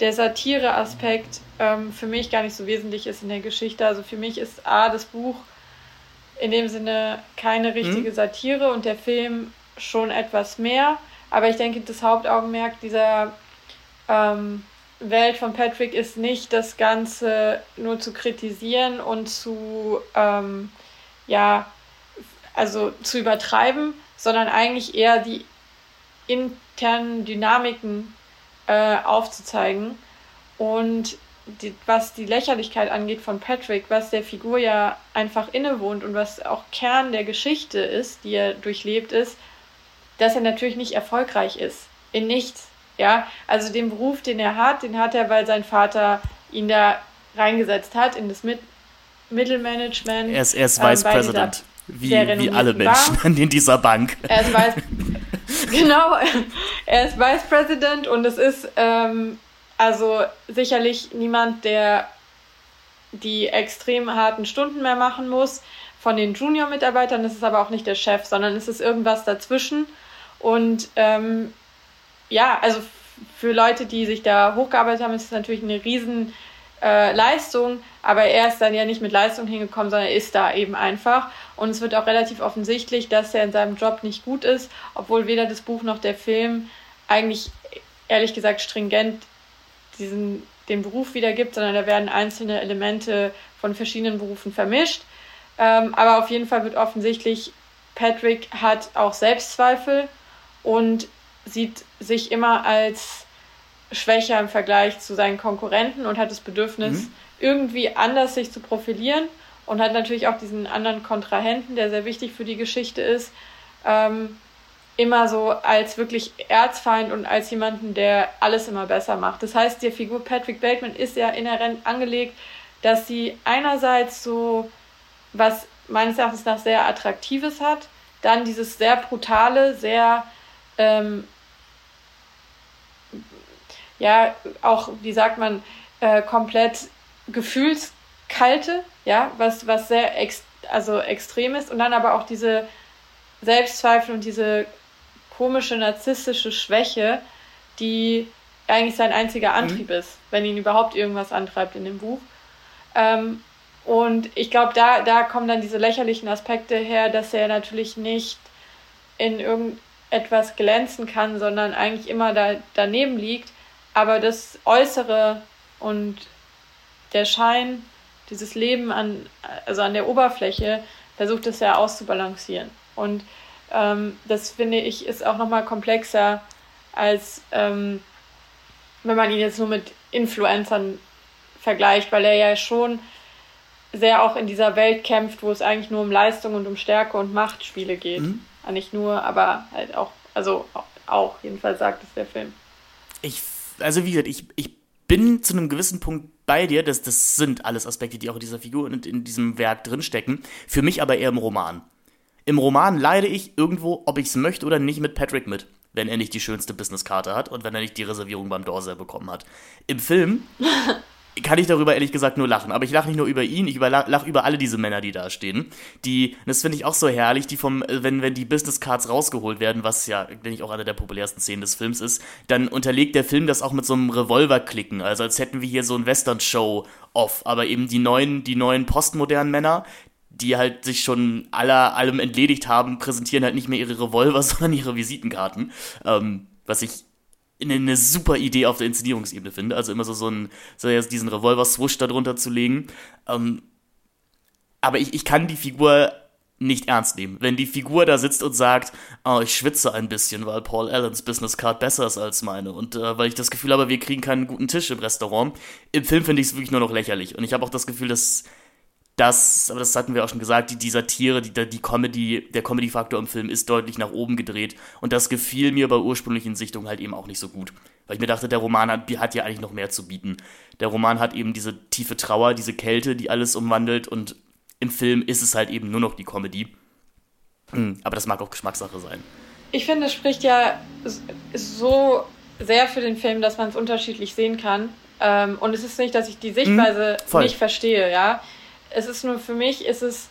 der Satire-Aspekt ähm, für mich gar nicht so wesentlich ist in der Geschichte. Also für mich ist A, das Buch in dem Sinne keine richtige mhm. Satire und der Film schon etwas mehr. Aber ich denke, das Hauptaugenmerk dieser ähm, Welt von Patrick ist nicht, das Ganze nur zu kritisieren und zu, ähm, ja, also zu übertreiben, sondern eigentlich eher die internen Dynamiken äh, aufzuzeigen. Und die, was die Lächerlichkeit angeht von Patrick, was der Figur ja einfach innewohnt und was auch Kern der Geschichte ist, die er durchlebt ist, dass er natürlich nicht erfolgreich ist. In nichts. Ja, also den Beruf, den er hat, den hat er, weil sein Vater ihn da reingesetzt hat in das Mittelmanagement.
Er ist, er ist ähm, Vice President wie, wie alle Menschen war. in dieser Bank.
Er ist Vice, genau, er ist Vice President und es ist ähm, also sicherlich niemand, der die extrem harten Stunden mehr machen muss von den Junior-Mitarbeitern. Es ist aber auch nicht der Chef, sondern es ist irgendwas dazwischen. Und ähm, ja, also für Leute, die sich da hochgearbeitet haben, ist es natürlich eine riesen äh, Leistung, aber er ist dann ja nicht mit Leistung hingekommen, sondern er ist da eben einfach. Und es wird auch relativ offensichtlich, dass er in seinem Job nicht gut ist, obwohl weder das Buch noch der Film eigentlich, ehrlich gesagt, stringent diesen, den Beruf wiedergibt, sondern da werden einzelne Elemente von verschiedenen Berufen vermischt. Ähm, aber auf jeden Fall wird offensichtlich, Patrick hat auch Selbstzweifel und sieht sich immer als schwächer im Vergleich zu seinen Konkurrenten und hat das Bedürfnis, mhm. irgendwie anders sich zu profilieren und hat natürlich auch diesen anderen Kontrahenten, der sehr wichtig für die Geschichte ist, ähm, immer so als wirklich Erzfeind und als jemanden, der alles immer besser macht. Das heißt, die Figur Patrick Bateman ist ja inhärent angelegt, dass sie einerseits so was meines Erachtens nach sehr Attraktives hat, dann dieses sehr brutale, sehr ähm, ja auch, wie sagt man, äh, komplett gefühlskalte, ja, was, was sehr ex also extrem ist und dann aber auch diese Selbstzweifel und diese komische narzisstische Schwäche, die eigentlich sein einziger Antrieb mhm. ist, wenn ihn überhaupt irgendwas antreibt in dem Buch. Ähm, und ich glaube, da, da kommen dann diese lächerlichen Aspekte her, dass er natürlich nicht in irgendetwas glänzen kann, sondern eigentlich immer da, daneben liegt. Aber das Äußere und der Schein, dieses Leben an, also an der Oberfläche, versucht es ja auszubalancieren. Und ähm, das finde ich ist auch nochmal komplexer, als ähm, wenn man ihn jetzt nur mit Influencern vergleicht, weil er ja schon sehr auch in dieser Welt kämpft, wo es eigentlich nur um Leistung und um Stärke und Machtspiele geht. Mhm. Ja, nicht nur, aber halt auch, also auch, jedenfalls sagt es der Film.
Ich, also wie gesagt, ich, ich bin zu einem gewissen Punkt bei dir, dass das sind alles Aspekte, die auch in dieser Figur und in diesem Werk drinstecken. Für mich aber eher im Roman. Im Roman leide ich irgendwo, ob ich es möchte oder nicht, mit Patrick mit, wenn er nicht die schönste Businesskarte hat und wenn er nicht die Reservierung beim Dorsey bekommen hat. Im Film kann ich darüber ehrlich gesagt nur lachen. Aber ich lache nicht nur über ihn, ich lache über alle diese Männer, die da stehen. Die, das finde ich auch so herrlich, die vom, wenn, wenn die Business Cards rausgeholt werden, was ja, denke ich, auch eine der populärsten Szenen des Films ist, dann unterlegt der Film das auch mit so einem Revolver-Klicken. Also als hätten wir hier so ein Western-Show off. Aber eben die neuen, die neuen postmodernen Männer, die halt sich schon aller, allem entledigt haben, präsentieren halt nicht mehr ihre Revolver, sondern ihre Visitenkarten. Ähm, was ich eine super Idee auf der Inszenierungsebene finde. Also immer so, so, einen, so diesen Revolver-Swoosh darunter zu legen. Ähm, aber ich, ich kann die Figur nicht ernst nehmen. Wenn die Figur da sitzt und sagt, oh, ich schwitze ein bisschen, weil Paul Allens Business Card besser ist als meine und äh, weil ich das Gefühl habe, wir kriegen keinen guten Tisch im Restaurant. Im Film finde ich es wirklich nur noch lächerlich und ich habe auch das Gefühl, dass das, aber das hatten wir auch schon gesagt, die, die Satire, die, die Comedy, der Comedy-Faktor im Film ist deutlich nach oben gedreht. Und das gefiel mir bei ursprünglichen Sichtungen halt eben auch nicht so gut. Weil ich mir dachte, der Roman hat, hat ja eigentlich noch mehr zu bieten. Der Roman hat eben diese tiefe Trauer, diese Kälte, die alles umwandelt. Und im Film ist es halt eben nur noch die Comedy. Hm, aber das mag auch Geschmackssache sein.
Ich finde, es spricht ja so sehr für den Film, dass man es unterschiedlich sehen kann. Ähm, und es ist nicht, dass ich die Sichtweise hm, nicht verstehe, ja es ist nur für mich, ist es,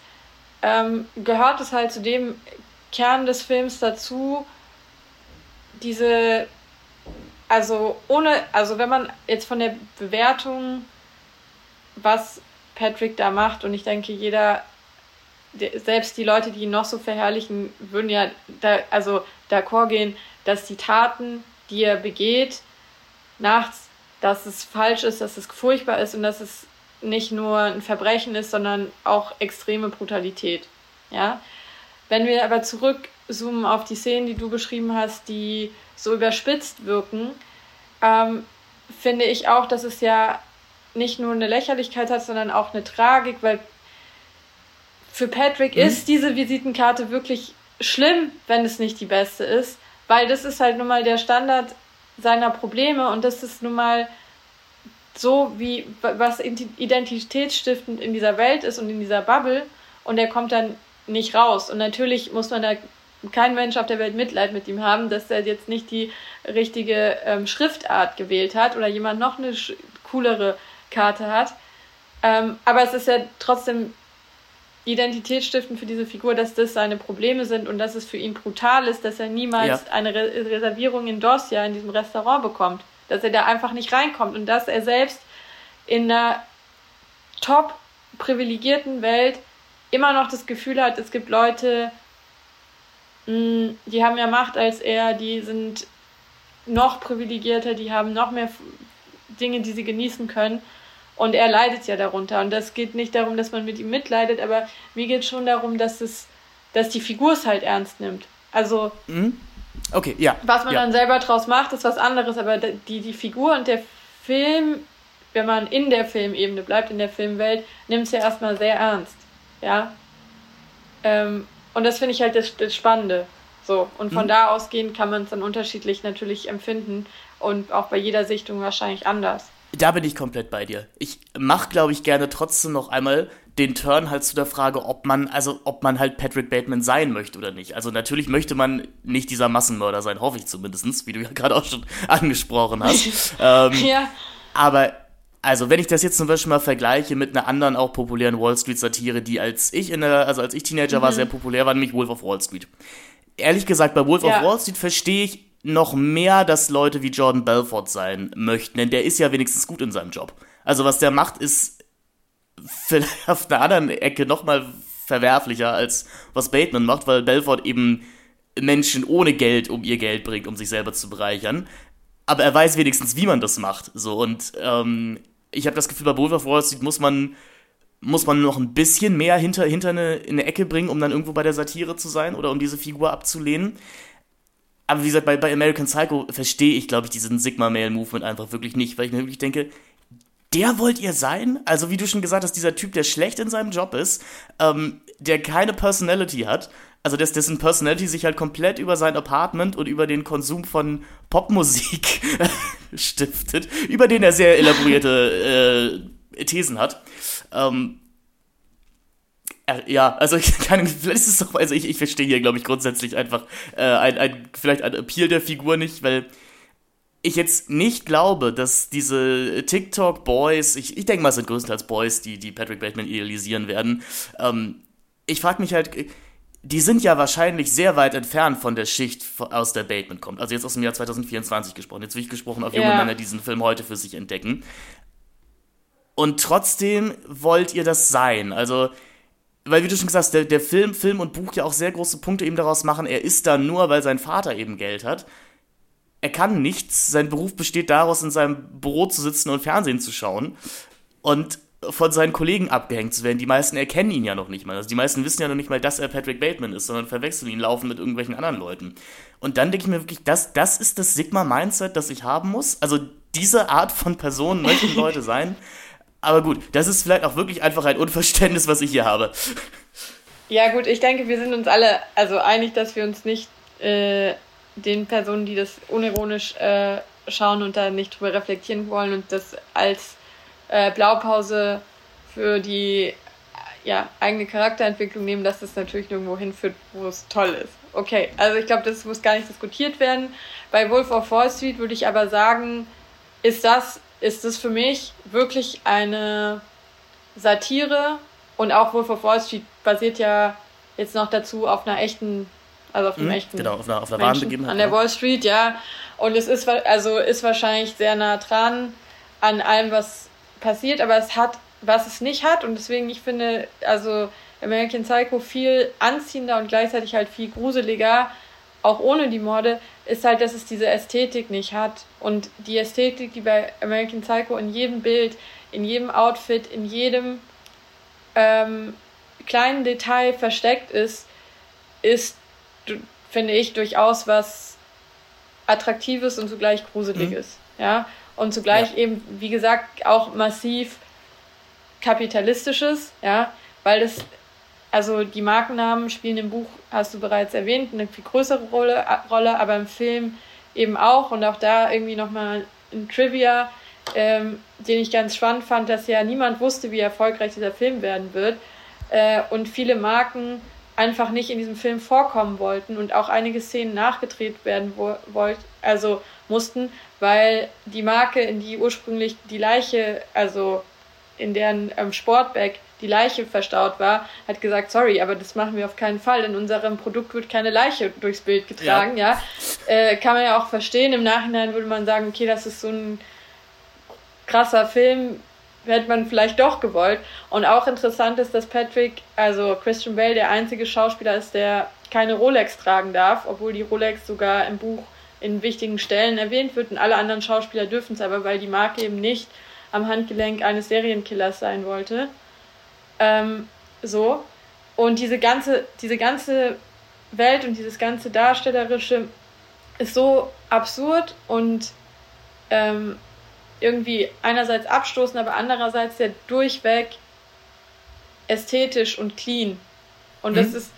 ähm, gehört es halt zu dem Kern des Films dazu, diese, also ohne, also wenn man jetzt von der Bewertung, was Patrick da macht, und ich denke, jeder, selbst die Leute, die ihn noch so verherrlichen, würden ja da, also d'accord gehen, dass die Taten, die er begeht, nachts, dass es falsch ist, dass es furchtbar ist und dass es nicht nur ein Verbrechen ist, sondern auch extreme Brutalität. Ja? Wenn wir aber zurückzoomen auf die Szenen, die du beschrieben hast, die so überspitzt wirken, ähm, finde ich auch, dass es ja nicht nur eine Lächerlichkeit hat, sondern auch eine Tragik, weil für Patrick mhm. ist diese Visitenkarte wirklich schlimm, wenn es nicht die beste ist, weil das ist halt nun mal der Standard seiner Probleme und das ist nun mal so wie was identitätsstiftend in dieser Welt ist und in dieser Bubble und er kommt dann nicht raus. Und natürlich muss man da kein Mensch auf der Welt Mitleid mit ihm haben, dass er jetzt nicht die richtige ähm, Schriftart gewählt hat oder jemand noch eine coolere Karte hat. Ähm, aber es ist ja trotzdem identitätsstiftend für diese Figur, dass das seine Probleme sind und dass es für ihn brutal ist, dass er niemals ja. eine Re Reservierung in Dorsia in diesem Restaurant bekommt dass er da einfach nicht reinkommt und dass er selbst in einer top privilegierten Welt immer noch das Gefühl hat, es gibt Leute, mm, die haben mehr Macht als er, die sind noch privilegierter, die haben noch mehr Dinge, die sie genießen können. Und er leidet ja darunter. Und das geht nicht darum, dass man mit ihm mitleidet, aber mir geht schon darum, dass es, dass die Figur es halt ernst nimmt. Also, mhm.
Okay, ja.
Was man
ja.
dann selber draus macht, ist was anderes, aber die, die Figur und der Film, wenn man in der Filmebene bleibt, in der Filmwelt, nimmt es ja erstmal sehr ernst. Ja. Ähm, und das finde ich halt das, das Spannende. So. Und von mhm. da ausgehend kann man es dann unterschiedlich natürlich empfinden und auch bei jeder Sichtung wahrscheinlich anders.
Da bin ich komplett bei dir. Ich mache, glaube ich, gerne trotzdem noch einmal den Turn halt zu der Frage, ob man, also ob man halt Patrick Bateman sein möchte oder nicht. Also natürlich möchte man nicht dieser Massenmörder sein, hoffe ich zumindest, wie du ja gerade auch schon angesprochen hast. ähm, ja. Aber also, wenn ich das jetzt zum Beispiel mal vergleiche mit einer anderen auch populären Wall Street-Satire, die als ich in der, also als ich Teenager mhm. war, sehr populär war, nämlich Wolf of Wall Street. Ehrlich gesagt, bei Wolf ja. of Wall Street verstehe ich noch mehr, dass Leute wie Jordan Belfort sein möchten, denn der ist ja wenigstens gut in seinem Job. Also, was der macht, ist vielleicht auf einer anderen Ecke nochmal verwerflicher, als was Bateman macht, weil Belfort eben Menschen ohne Geld um ihr Geld bringt, um sich selber zu bereichern. Aber er weiß wenigstens, wie man das macht. So, und ähm, ich habe das Gefühl, bei Street muss man, muss man noch ein bisschen mehr hinter, hinter eine, in eine Ecke bringen, um dann irgendwo bei der Satire zu sein oder um diese Figur abzulehnen. Aber wie gesagt, bei, bei American Psycho verstehe ich, glaube ich, diesen Sigma-Male-Movement einfach wirklich nicht, weil ich mir wirklich denke, der wollt ihr sein? Also, wie du schon gesagt hast, dieser Typ, der schlecht in seinem Job ist, ähm, der keine Personality hat, also dass dessen Personality sich halt komplett über sein Apartment und über den Konsum von Popmusik stiftet, über den er sehr elaborierte äh, Thesen hat. Ähm, äh, ja, also ich kann, vielleicht ist es doch, also ich, ich verstehe hier, glaube ich, grundsätzlich einfach äh, ein, ein, vielleicht ein Appeal der Figur nicht, weil ich jetzt nicht glaube, dass diese TikTok-Boys, ich, ich denke mal, es sind größtenteils Boys, die, die Patrick Bateman idealisieren werden. Ähm, ich frage mich halt, die sind ja wahrscheinlich sehr weit entfernt von der Schicht, aus der Bateman kommt. Also jetzt aus dem Jahr 2024 gesprochen. Jetzt wie ich gesprochen auf junge ja. Männer, die diesen Film heute für sich entdecken. Und trotzdem wollt ihr das sein. Also, weil wie du schon gesagt hast, der, der Film, Film und Buch ja auch sehr große Punkte eben daraus machen, er ist da nur, weil sein Vater eben Geld hat. Er kann nichts. Sein Beruf besteht daraus, in seinem Büro zu sitzen und Fernsehen zu schauen. Und von seinen Kollegen abgehängt zu werden. Die meisten erkennen ihn ja noch nicht mal. Also die meisten wissen ja noch nicht mal, dass er Patrick Bateman ist, sondern verwechseln ihn laufen mit irgendwelchen anderen Leuten. Und dann denke ich mir wirklich, das, das ist das Sigma-Mindset, das ich haben muss. Also diese Art von Personen möchten Leute sein. Aber gut, das ist vielleicht auch wirklich einfach ein Unverständnis, was ich hier habe.
Ja gut, ich denke, wir sind uns alle also einig, dass wir uns nicht äh, den Personen, die das unironisch äh, schauen und da nicht drüber reflektieren wollen und das als äh, Blaupause für die ja, eigene Charakterentwicklung nehmen, dass das natürlich nirgendwo hinführt, wo es toll ist. Okay, also ich glaube, das muss gar nicht diskutiert werden. Bei Wolf of Wall Street würde ich aber sagen, ist das, ist das für mich wirklich eine Satire und auch Wolf of Wall Street basiert ja jetzt noch dazu auf einer echten, also auf einem mhm, echten.
Genau, auf einer, auf einer wahren Begebenheit.
An der Wall Street, ja. Und es ist, also ist wahrscheinlich sehr nah dran an allem, was passiert, aber es hat, was es nicht hat und deswegen, ich finde, also American Psycho viel anziehender und gleichzeitig halt viel gruseliger, auch ohne die Morde, ist halt, dass es diese Ästhetik nicht hat. Und die Ästhetik, die bei American Psycho in jedem Bild, in jedem Outfit, in jedem ähm, kleinen Detail versteckt ist, ist, finde ich, durchaus was Attraktives und zugleich Gruseliges. Mhm. Ja, und zugleich ja. eben, wie gesagt, auch massiv kapitalistisches, ja, weil das, also die Markennamen spielen im Buch, hast du bereits erwähnt, eine viel größere Rolle, Rolle aber im Film eben auch und auch da irgendwie nochmal ein Trivia, ähm, den ich ganz spannend fand, dass ja niemand wusste, wie erfolgreich dieser Film werden wird äh, und viele Marken einfach nicht in diesem Film vorkommen wollten und auch einige Szenen nachgedreht werden wo, wollt, also mussten, weil die Marke, in die ursprünglich die Leiche, also in deren ähm, Sportbag die Leiche verstaut war, hat gesagt, sorry, aber das machen wir auf keinen Fall. In unserem Produkt wird keine Leiche durchs Bild getragen, ja. ja? Äh, kann man ja auch verstehen. Im Nachhinein würde man sagen, okay, das ist so ein krasser Film, hätte man vielleicht doch gewollt. Und auch interessant ist, dass Patrick, also Christian Bale, der einzige Schauspieler ist, der keine Rolex tragen darf, obwohl die Rolex sogar im Buch in wichtigen Stellen erwähnt wird und alle anderen Schauspieler dürfen es aber, weil die Marke eben nicht am Handgelenk eines Serienkillers sein wollte. Ähm, so. Und diese ganze, diese ganze Welt und dieses ganze Darstellerische ist so absurd und ähm, irgendwie einerseits abstoßend, aber andererseits ja durchweg ästhetisch und clean. Und mhm. das ist,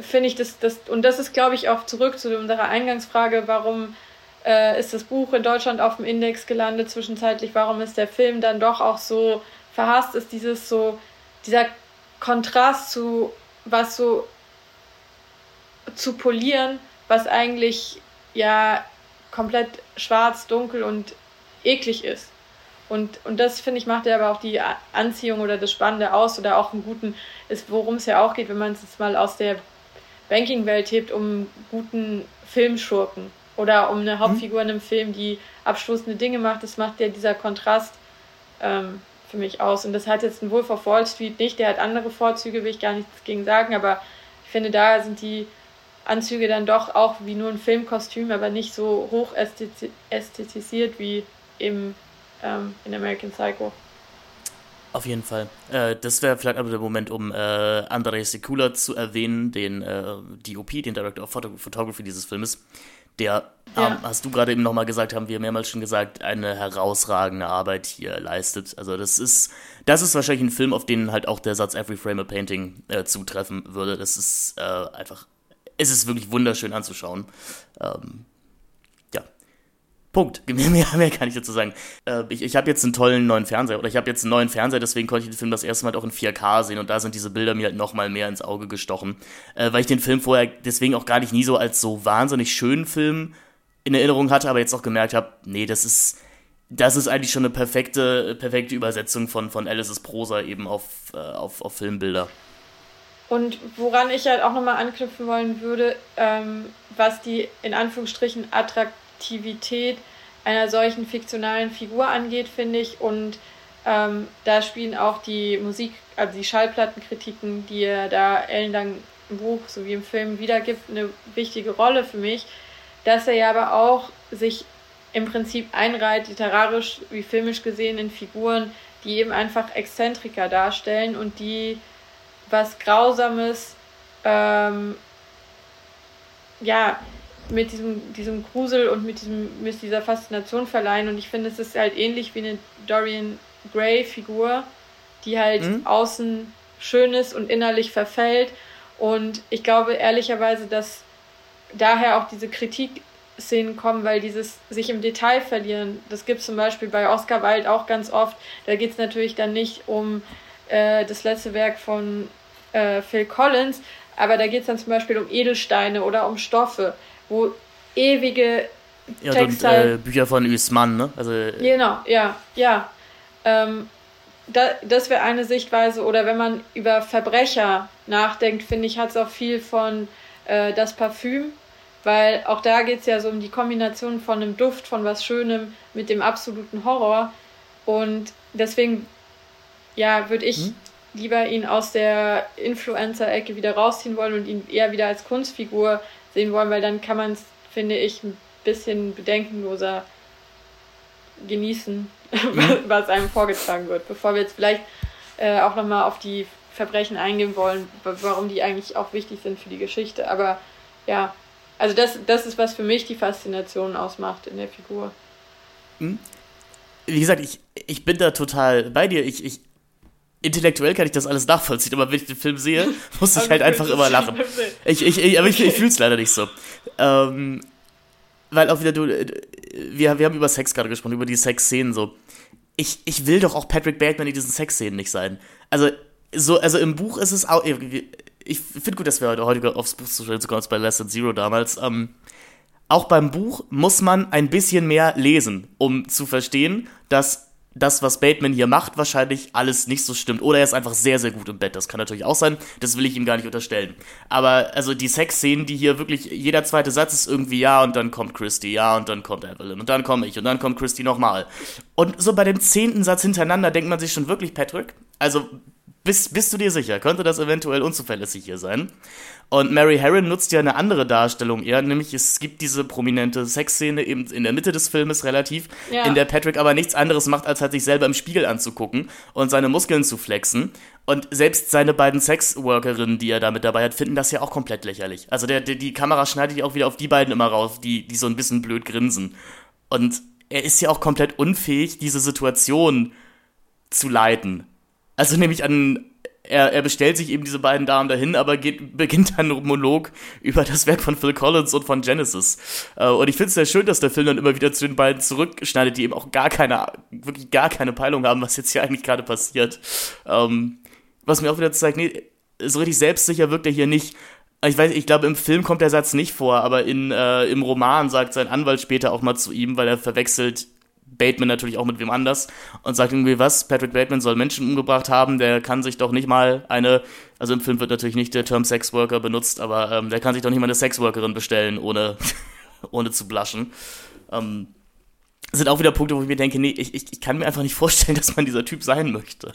finde ich, das, das, und das ist, glaube ich, auch zurück zu unserer Eingangsfrage, warum äh, ist das Buch in Deutschland auf dem Index gelandet zwischenzeitlich, warum ist der Film dann doch auch so verhasst, ist dieses so, dieser Kontrast zu was so zu polieren, was eigentlich ja komplett schwarz, dunkel und eklig ist. Und, und das, finde ich, macht ja aber auch die Anziehung oder das Spannende aus oder auch einen guten, ist, worum es ja auch geht, wenn man es jetzt mal aus der Banking-Welt hebt, um einen guten Filmschurken oder um eine Hauptfigur in einem Film, die abstoßende Dinge macht. Das macht ja dieser Kontrast ähm, für mich aus. Und das hat jetzt ein Wolf of Wall Street nicht. Der hat andere Vorzüge, will ich gar nichts gegen sagen, aber ich finde, da sind die Anzüge dann doch auch wie nur ein Filmkostüm, aber nicht so hoch ästhetisiert wie im, ähm, in American Psycho.
Auf jeden Fall. Äh, das wäre vielleicht aber der Moment, um äh, Andrei Sekula zu erwähnen, den äh, DOP, den Director of Photography dieses Filmes. Der, ja. ähm, hast du gerade eben nochmal gesagt, haben wir mehrmals schon gesagt, eine herausragende Arbeit hier leistet. Also das ist, das ist wahrscheinlich ein Film, auf den halt auch der Satz Every Frame a Painting äh, zutreffen würde. Das ist äh, einfach es ist wirklich wunderschön anzuschauen. Ähm. Punkt. Mehr, mehr, kann ich dazu sagen. Äh, ich ich habe jetzt einen tollen neuen Fernseher oder ich habe jetzt einen neuen Fernseher, deswegen konnte ich den Film das erste Mal auch in 4K sehen und da sind diese Bilder mir halt nochmal mehr ins Auge gestochen, äh, weil ich den Film vorher deswegen auch gar nicht nie so als so wahnsinnig schönen Film in Erinnerung hatte, aber jetzt auch gemerkt habe, nee, das ist das ist eigentlich schon eine perfekte, perfekte Übersetzung von, von Alice's Prosa eben auf, äh, auf, auf Filmbilder.
Und woran ich halt auch nochmal anknüpfen wollen würde, ähm, was die in Anführungsstrichen Attraktivität einer solchen fiktionalen Figur angeht, finde ich. Und ähm, da spielen auch die Musik, also die Schallplattenkritiken, die er da ellenlang im Buch sowie im Film wiedergibt, eine wichtige Rolle für mich. Dass er ja aber auch sich im Prinzip einreiht, literarisch wie filmisch gesehen, in Figuren, die eben einfach Exzentriker darstellen und die was Grausames, ähm, ja, mit diesem, diesem Grusel und mit, diesem, mit dieser Faszination verleihen. Und ich finde, es ist halt ähnlich wie eine Dorian Gray-Figur, die halt mhm. außen schön ist und innerlich verfällt. Und ich glaube ehrlicherweise, dass daher auch diese Kritik-Szenen kommen, weil dieses sich im Detail verlieren, das gibt es zum Beispiel bei Oscar Wilde auch ganz oft. Da geht es natürlich dann nicht um äh, das letzte Werk von äh, Phil Collins, aber da geht es dann zum Beispiel um Edelsteine oder um Stoffe, wo ewige
ja, Texte. Und, äh, Bücher von Usman, ne?
Also, genau, ja, ja. Ähm, da, das wäre eine Sichtweise. Oder wenn man über Verbrecher nachdenkt, finde ich, hat es auch viel von äh, das Parfüm, weil auch da geht es ja so um die Kombination von einem Duft, von was Schönem mit dem absoluten Horror. Und deswegen, ja, würde ich hm? lieber ihn aus der Influencer-Ecke wieder rausziehen wollen und ihn eher wieder als Kunstfigur sehen wollen, weil dann kann man es, finde ich, ein bisschen bedenkenloser genießen, mhm. was einem vorgetragen wird. Bevor wir jetzt vielleicht äh, auch nochmal auf die Verbrechen eingehen wollen, warum die eigentlich auch wichtig sind für die Geschichte. Aber ja, also das, das ist, was für mich die Faszination ausmacht in der Figur.
Mhm. Wie gesagt, ich, ich bin da total bei dir. Ich, ich intellektuell kann ich das alles nachvollziehen, aber wenn ich den Film sehe, muss ich halt einfach immer lachen. Ich, ich, ich, aber ich, ich fühle es leider nicht so. Ähm, weil auch wieder du, äh, wir, wir haben über Sex gerade gesprochen, über die Sexszenen so. Ich, ich will doch auch Patrick Bateman in diesen Sexszenen nicht sein. Also, so, also im Buch ist es auch. Ich finde gut, dass wir heute, heute aufs Buch zu stellen, sogar bei Less Than Zero damals. Ähm, auch beim Buch muss man ein bisschen mehr lesen, um zu verstehen, dass das, was Bateman hier macht, wahrscheinlich alles nicht so stimmt. Oder er ist einfach sehr, sehr gut im Bett. Das kann natürlich auch sein. Das will ich ihm gar nicht unterstellen. Aber also die Sexszenen, die hier wirklich, jeder zweite Satz ist irgendwie ja und dann kommt Christy, ja und dann kommt Evelyn und dann komme ich und dann kommt Christy nochmal. Und so bei dem zehnten Satz hintereinander denkt man sich schon wirklich, Patrick, also bist, bist du dir sicher? Könnte das eventuell unzuverlässig hier sein? Und Mary Herron nutzt ja eine andere Darstellung eher, nämlich es gibt diese prominente Sexszene eben in der Mitte des Filmes relativ, ja. in der Patrick aber nichts anderes macht, als halt sich selber im Spiegel anzugucken und seine Muskeln zu flexen. Und selbst seine beiden Sexworkerinnen, die er da mit dabei hat, finden das ja auch komplett lächerlich. Also der, der, die Kamera schneidet die auch wieder auf die beiden immer rauf, die, die so ein bisschen blöd grinsen. Und er ist ja auch komplett unfähig, diese Situation zu leiten. Also nämlich an, er, er bestellt sich eben diese beiden Damen dahin, aber geht, beginnt dann einen Monolog über das Werk von Phil Collins und von Genesis. Äh, und ich finde es sehr schön, dass der Film dann immer wieder zu den beiden zurückschneidet, die eben auch gar keine, wirklich gar keine Peilung haben, was jetzt hier eigentlich gerade passiert. Ähm, was mir auch wieder zeigt, nee, so richtig selbstsicher wirkt er hier nicht. Ich weiß, ich glaube, im Film kommt der Satz nicht vor, aber in, äh, im Roman sagt sein Anwalt später auch mal zu ihm, weil er verwechselt Bateman natürlich auch mit wem anders und sagt irgendwie, was, Patrick Bateman soll Menschen umgebracht haben, der kann sich doch nicht mal eine, also im Film wird natürlich nicht der Term Sexworker benutzt, aber ähm, der kann sich doch nicht mal eine Sexworkerin bestellen, ohne, ohne zu blaschen. Ähm, sind auch wieder Punkte, wo ich mir denke, nee, ich, ich, ich kann mir einfach nicht vorstellen, dass man dieser Typ sein möchte.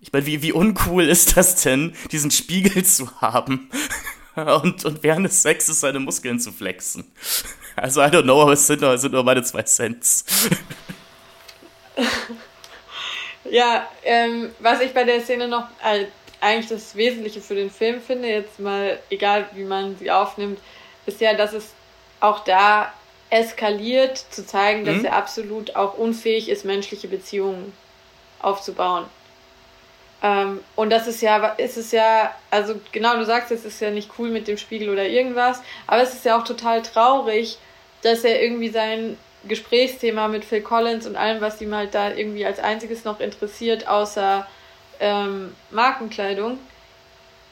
Ich meine, wie, wie uncool ist das denn, diesen Spiegel zu haben und, und während des Sexes seine Muskeln zu flexen? Also, I don't know, aber es sind nur, es sind nur meine zwei Cents.
ja, ähm, was ich bei der Szene noch äh, eigentlich das Wesentliche für den Film finde, jetzt mal egal wie man sie aufnimmt, ist ja, dass es auch da eskaliert, zu zeigen, dass mhm. er absolut auch unfähig ist, menschliche Beziehungen aufzubauen. Ähm, und das ist ja, ist es ja, also genau, du sagst, es ist ja nicht cool mit dem Spiegel oder irgendwas, aber es ist ja auch total traurig, dass er irgendwie sein Gesprächsthema mit Phil Collins und allem, was ihm halt da irgendwie als einziges noch interessiert, außer ähm, Markenkleidung,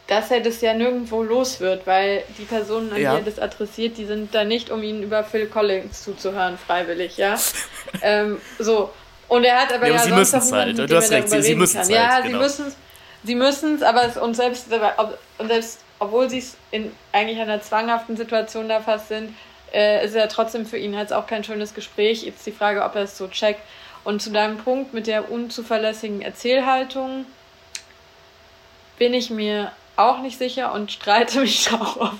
dass er das ja nirgendwo los wird, weil die Personen, an ja. die er das adressiert, die sind da nicht, um ihn über Phil Collins zuzuhören, freiwillig, ja. ähm, so. Und er hat aber ja, ja
sie sonst müssen halt. Du hast recht, sie, sie müssen es halt.
Ja, genau. sie müssen es. Sie müssen es, aber es, und selbst, und selbst obwohl sie es in eigentlich einer zwanghaften Situation da fast sind, äh, ist ja trotzdem für ihn jetzt auch kein schönes Gespräch. Jetzt die Frage, ob er es so checkt. Und zu deinem Punkt mit der unzuverlässigen Erzählhaltung bin ich mir auch nicht sicher und streite mich auch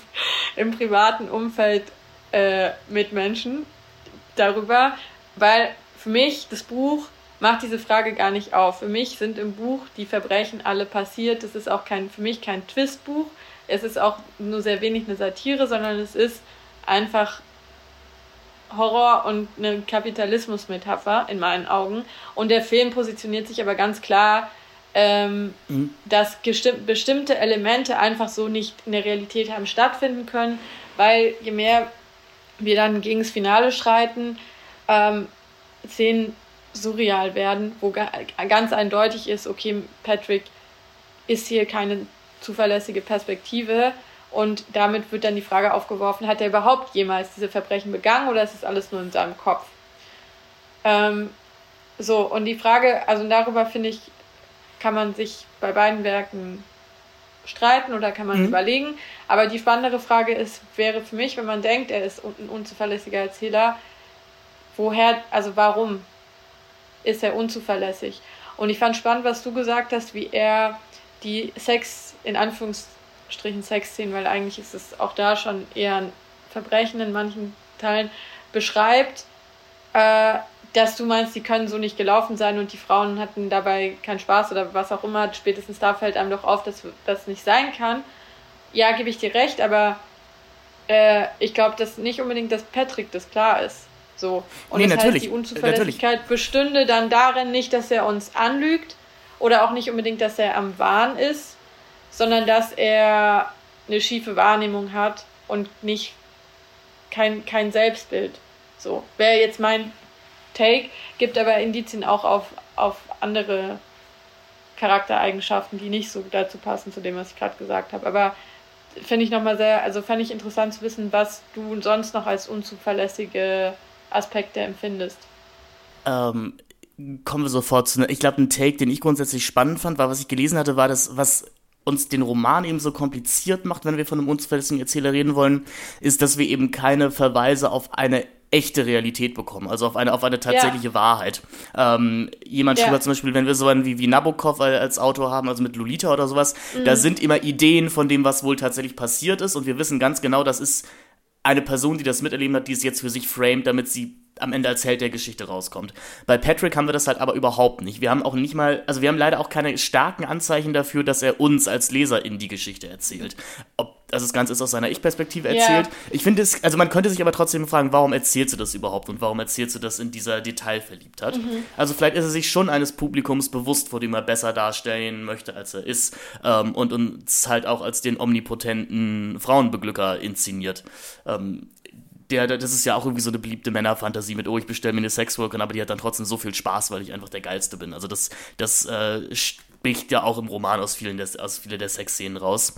im privaten Umfeld äh, mit Menschen darüber, weil für mich, das Buch macht diese Frage gar nicht auf. Für mich sind im Buch die Verbrechen alle passiert. Es ist auch kein, für mich kein Twistbuch. Es ist auch nur sehr wenig eine Satire, sondern es ist einfach Horror und eine Kapitalismus-Metapher in meinen Augen. Und der Film positioniert sich aber ganz klar, ähm, mhm. dass bestimmte Elemente einfach so nicht in der Realität haben stattfinden können, weil je mehr wir dann gegen das Finale schreiten, ähm, Szenen surreal werden, wo ganz eindeutig ist, okay, Patrick ist hier keine zuverlässige Perspektive und damit wird dann die Frage aufgeworfen, hat er überhaupt jemals diese Verbrechen begangen oder ist es alles nur in seinem Kopf? Ähm, so, und die Frage, also darüber finde ich, kann man sich bei beiden Werken streiten oder kann man mhm. überlegen. Aber die spannendere Frage ist, wäre für mich, wenn man denkt, er ist ein unzuverlässiger Erzähler, woher, also warum ist er unzuverlässig? Und ich fand spannend, was du gesagt hast, wie er die Sex, in Anführungsstrichen Sexszenen, weil eigentlich ist es auch da schon eher ein Verbrechen in manchen Teilen, beschreibt, äh, dass du meinst, die können so nicht gelaufen sein und die Frauen hatten dabei keinen Spaß oder was auch immer. Spätestens da fällt einem doch auf, dass das nicht sein kann. Ja, gebe ich dir recht, aber äh, ich glaube, dass nicht unbedingt, dass Patrick das klar ist. So. Und nee, das natürlich. heißt, die Unzuverlässigkeit natürlich. bestünde dann darin nicht, dass er uns anlügt oder auch nicht unbedingt, dass er am Wahn ist, sondern dass er eine schiefe Wahrnehmung hat und nicht kein, kein Selbstbild. So. Wäre jetzt mein Take, gibt aber Indizien auch auf, auf andere Charaktereigenschaften, die nicht so dazu passen, zu dem, was ich gerade gesagt habe. Aber finde ich nochmal sehr, also fand ich interessant zu wissen, was du sonst noch als unzuverlässige Aspekte empfindest?
Ähm, kommen wir sofort zu. Ich glaube, ein Take, den ich grundsätzlich spannend fand, war, was ich gelesen hatte, war das, was uns den Roman eben so kompliziert macht, wenn wir von einem unzuverlässigen Erzähler reden wollen, ist, dass wir eben keine Verweise auf eine echte Realität bekommen, also auf eine, auf eine tatsächliche ja. Wahrheit. Ähm, jemand ja. schreibt zum Beispiel, wenn wir so einen wie, wie Nabokov als Autor haben, also mit Lolita oder sowas, mhm. da sind immer Ideen von dem, was wohl tatsächlich passiert ist und wir wissen ganz genau, das ist eine Person, die das miterleben hat, die es jetzt für sich framed, damit sie am Ende als Held der Geschichte rauskommt. Bei Patrick haben wir das halt aber überhaupt nicht. Wir haben auch nicht mal, also wir haben leider auch keine starken Anzeichen dafür, dass er uns als Leser in die Geschichte erzählt. Ob also das Ganze ist aus seiner Ich-Perspektive erzählt. Yeah. Ich finde es, also man könnte sich aber trotzdem fragen, warum erzählt sie das überhaupt und warum erzählt sie das in dieser Detailverliebtheit? Mhm. Also vielleicht ist er sich schon eines Publikums bewusst, vor dem er besser darstellen möchte, als er ist ähm, und uns halt auch als den omnipotenten Frauenbeglücker inszeniert. Ähm, der, das ist ja auch irgendwie so eine beliebte Männerfantasie mit, oh, ich bestelle mir eine Sexworkerin, aber die hat dann trotzdem so viel Spaß, weil ich einfach der Geilste bin. Also das, das äh, spricht ja auch im Roman aus vielen der, aus vielen der Sexszenen raus.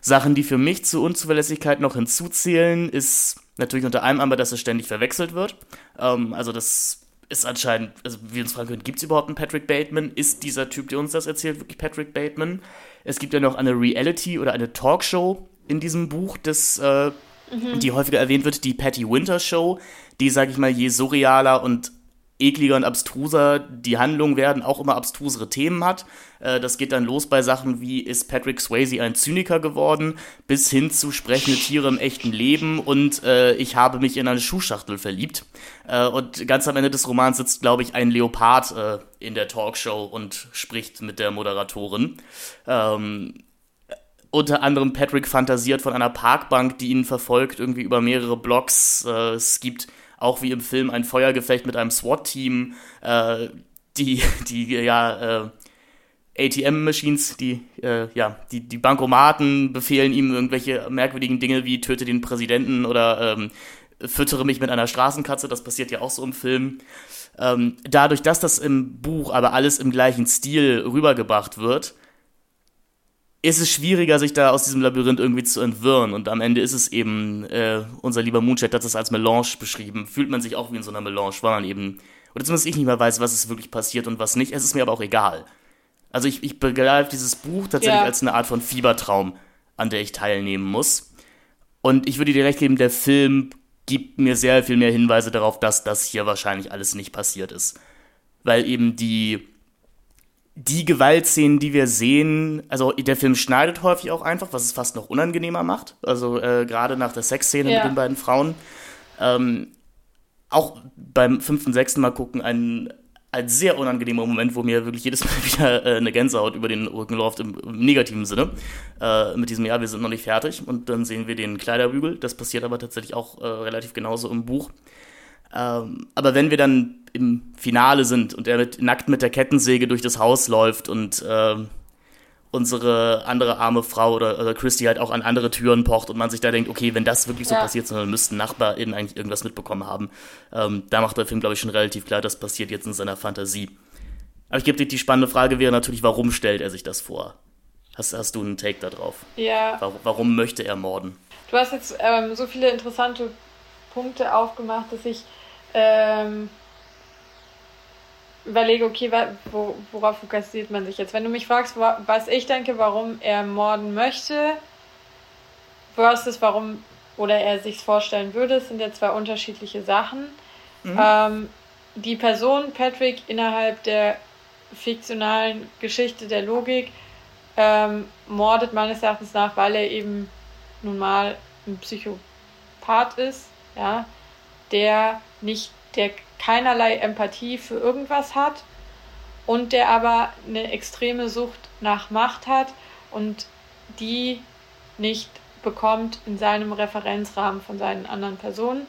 Sachen, die für mich zur Unzuverlässigkeit noch hinzuzählen, ist natürlich unter einem aber, dass es ständig verwechselt wird. Ähm, also das ist anscheinend, also wir uns fragen können, gibt es überhaupt einen Patrick Bateman? Ist dieser Typ, der uns das erzählt, wirklich Patrick Bateman? Es gibt ja noch eine Reality oder eine Talkshow in diesem Buch, das, äh, mhm. die häufiger erwähnt wird, die Patty Winter Show, die, sag ich mal, je surrealer und ekliger und abstruser die Handlung werden, auch immer abstrusere Themen hat. Äh, das geht dann los bei Sachen wie, ist Patrick Swayze ein Zyniker geworden, bis hin zu sprechende Tiere im echten Leben und äh, ich habe mich in eine Schuhschachtel verliebt. Äh, und ganz am Ende des Romans sitzt, glaube ich, ein Leopard äh, in der Talkshow und spricht mit der Moderatorin. Ähm, unter anderem Patrick fantasiert von einer Parkbank, die ihn verfolgt, irgendwie über mehrere Blocks. Äh, es gibt auch wie im Film ein Feuergefecht mit einem SWAT-Team, äh, die, die, ja, äh, ATM-Machines, die, äh, ja, die, die Bankomaten befehlen ihm irgendwelche merkwürdigen Dinge wie töte den Präsidenten oder ähm, füttere mich mit einer Straßenkatze, das passiert ja auch so im Film. Ähm, dadurch, dass das im Buch aber alles im gleichen Stil rübergebracht wird, ist es schwieriger, sich da aus diesem Labyrinth irgendwie zu entwirren. Und am Ende ist es eben, äh, unser lieber Moonshade hat das als Melange beschrieben. Fühlt man sich auch wie in so einer Melange, weil man eben, oder zumindest ich nicht mehr weiß, was ist wirklich passiert und was nicht. Es ist mir aber auch egal. Also ich, ich begreife dieses Buch tatsächlich ja. als eine Art von Fiebertraum, an der ich teilnehmen muss. Und ich würde dir recht geben, der Film gibt mir sehr viel mehr Hinweise darauf, dass das hier wahrscheinlich alles nicht passiert ist. Weil eben die die Gewaltszenen, die wir sehen, also der Film schneidet häufig auch einfach, was es fast noch unangenehmer macht. Also äh, gerade nach der Sexszene ja. mit den beiden Frauen. Ähm, auch beim fünften, sechsten Mal gucken ein, ein sehr unangenehmer Moment, wo mir wirklich jedes Mal wieder äh, eine Gänsehaut über den Rücken läuft, im, im negativen Sinne. Äh, mit diesem Jahr, wir sind noch nicht fertig. Und dann sehen wir den Kleiderbügel. Das passiert aber tatsächlich auch äh, relativ genauso im Buch. Ähm, aber wenn wir dann im Finale sind und er mit, nackt mit der Kettensäge durch das Haus läuft und äh, unsere andere arme Frau oder, oder Christy halt auch an andere Türen pocht und man sich da denkt, okay, wenn das wirklich so ja. passiert, dann müssten NachbarInnen eigentlich irgendwas mitbekommen haben. Ähm, da macht der Film, glaube ich, schon relativ klar, das passiert jetzt in seiner Fantasie. Aber ich gebe dir die spannende Frage wäre natürlich, warum stellt er sich das vor? Hast, hast du einen Take da drauf?
Ja.
Warum, warum möchte er morden?
Du hast jetzt ähm, so viele interessante Punkte aufgemacht, dass ich ähm, überlege, okay, wo, worauf fokussiert man sich jetzt? Wenn du mich fragst, was ich denke, warum er morden möchte, versus warum oder er sich vorstellen würde, sind ja zwei unterschiedliche Sachen. Mhm. Ähm, die Person Patrick innerhalb der fiktionalen Geschichte der Logik ähm, mordet meines Erachtens nach, weil er eben nun mal ein Psychopath ist, ja, der nicht, der keinerlei Empathie für irgendwas hat und der aber eine extreme Sucht nach Macht hat und die nicht bekommt in seinem Referenzrahmen von seinen anderen Personen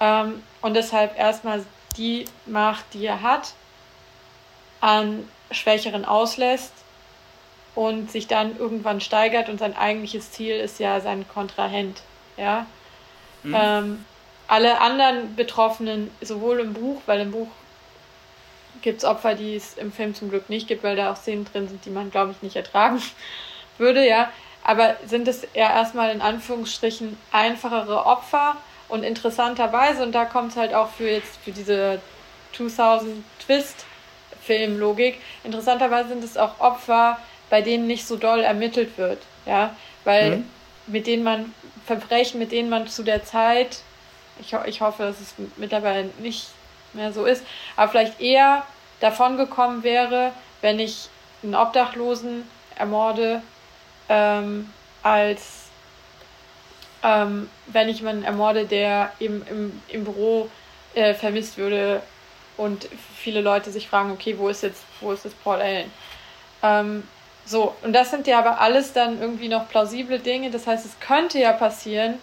ähm, und deshalb erstmal die Macht, die er hat, an Schwächeren auslässt und sich dann irgendwann steigert und sein eigentliches Ziel ist ja sein Kontrahent, ja. Mhm. Ähm, alle anderen Betroffenen, sowohl im Buch, weil im Buch gibt es Opfer, die es im Film zum Glück nicht gibt, weil da auch Szenen drin sind, die man, glaube ich, nicht ertragen würde, ja. Aber sind es ja erstmal in Anführungsstrichen einfachere Opfer und interessanterweise, und da kommt es halt auch für jetzt für diese 2000 Twist Filmlogik, interessanterweise sind es auch Opfer, bei denen nicht so doll ermittelt wird, ja, weil mhm. mit denen man Verbrechen, mit denen man zu der Zeit Ich, ich hoffe, dass es mittlerweile nicht mehr so ist. Aber vielleicht eher davon gekommen wäre, wenn ich einen Obdachlosen ermorde, ähm, als ähm, wenn ich jemanden ermorde, der eben im, im Büro äh, vermisst würde und viele Leute sich fragen, okay, wo ist jetzt, wo ist jetzt Paul Allen? Ähm, so, und das sind ja aber alles dann irgendwie noch plausible Dinge. Das heißt, es könnte ja passieren,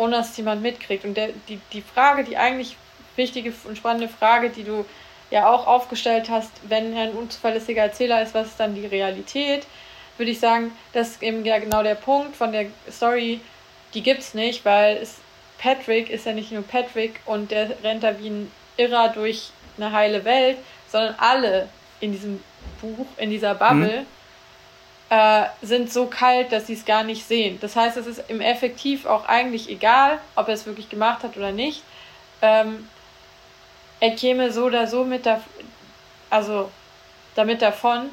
ohne dass jemand mitkriegt. Und der, die, die Frage, die eigentlich wichtige und spannende Frage, die du ja auch aufgestellt hast, wenn er ein unzuverlässiger Erzähler ist, was ist dann die Realität? Würde ich sagen, das ist eben ja genau der Punkt von der Story, die gibt's nicht, weil es, Patrick ist ja nicht nur Patrick und der rennt da wie ein Irrer durch eine heile Welt, sondern alle in diesem Buch, in dieser Bubble, mhm. Äh, sind so kalt, dass sie es gar nicht sehen. Das heißt, es ist im Effektiv auch eigentlich egal, ob er es wirklich gemacht hat oder nicht. Ähm, er käme so oder so mit da, also damit davon,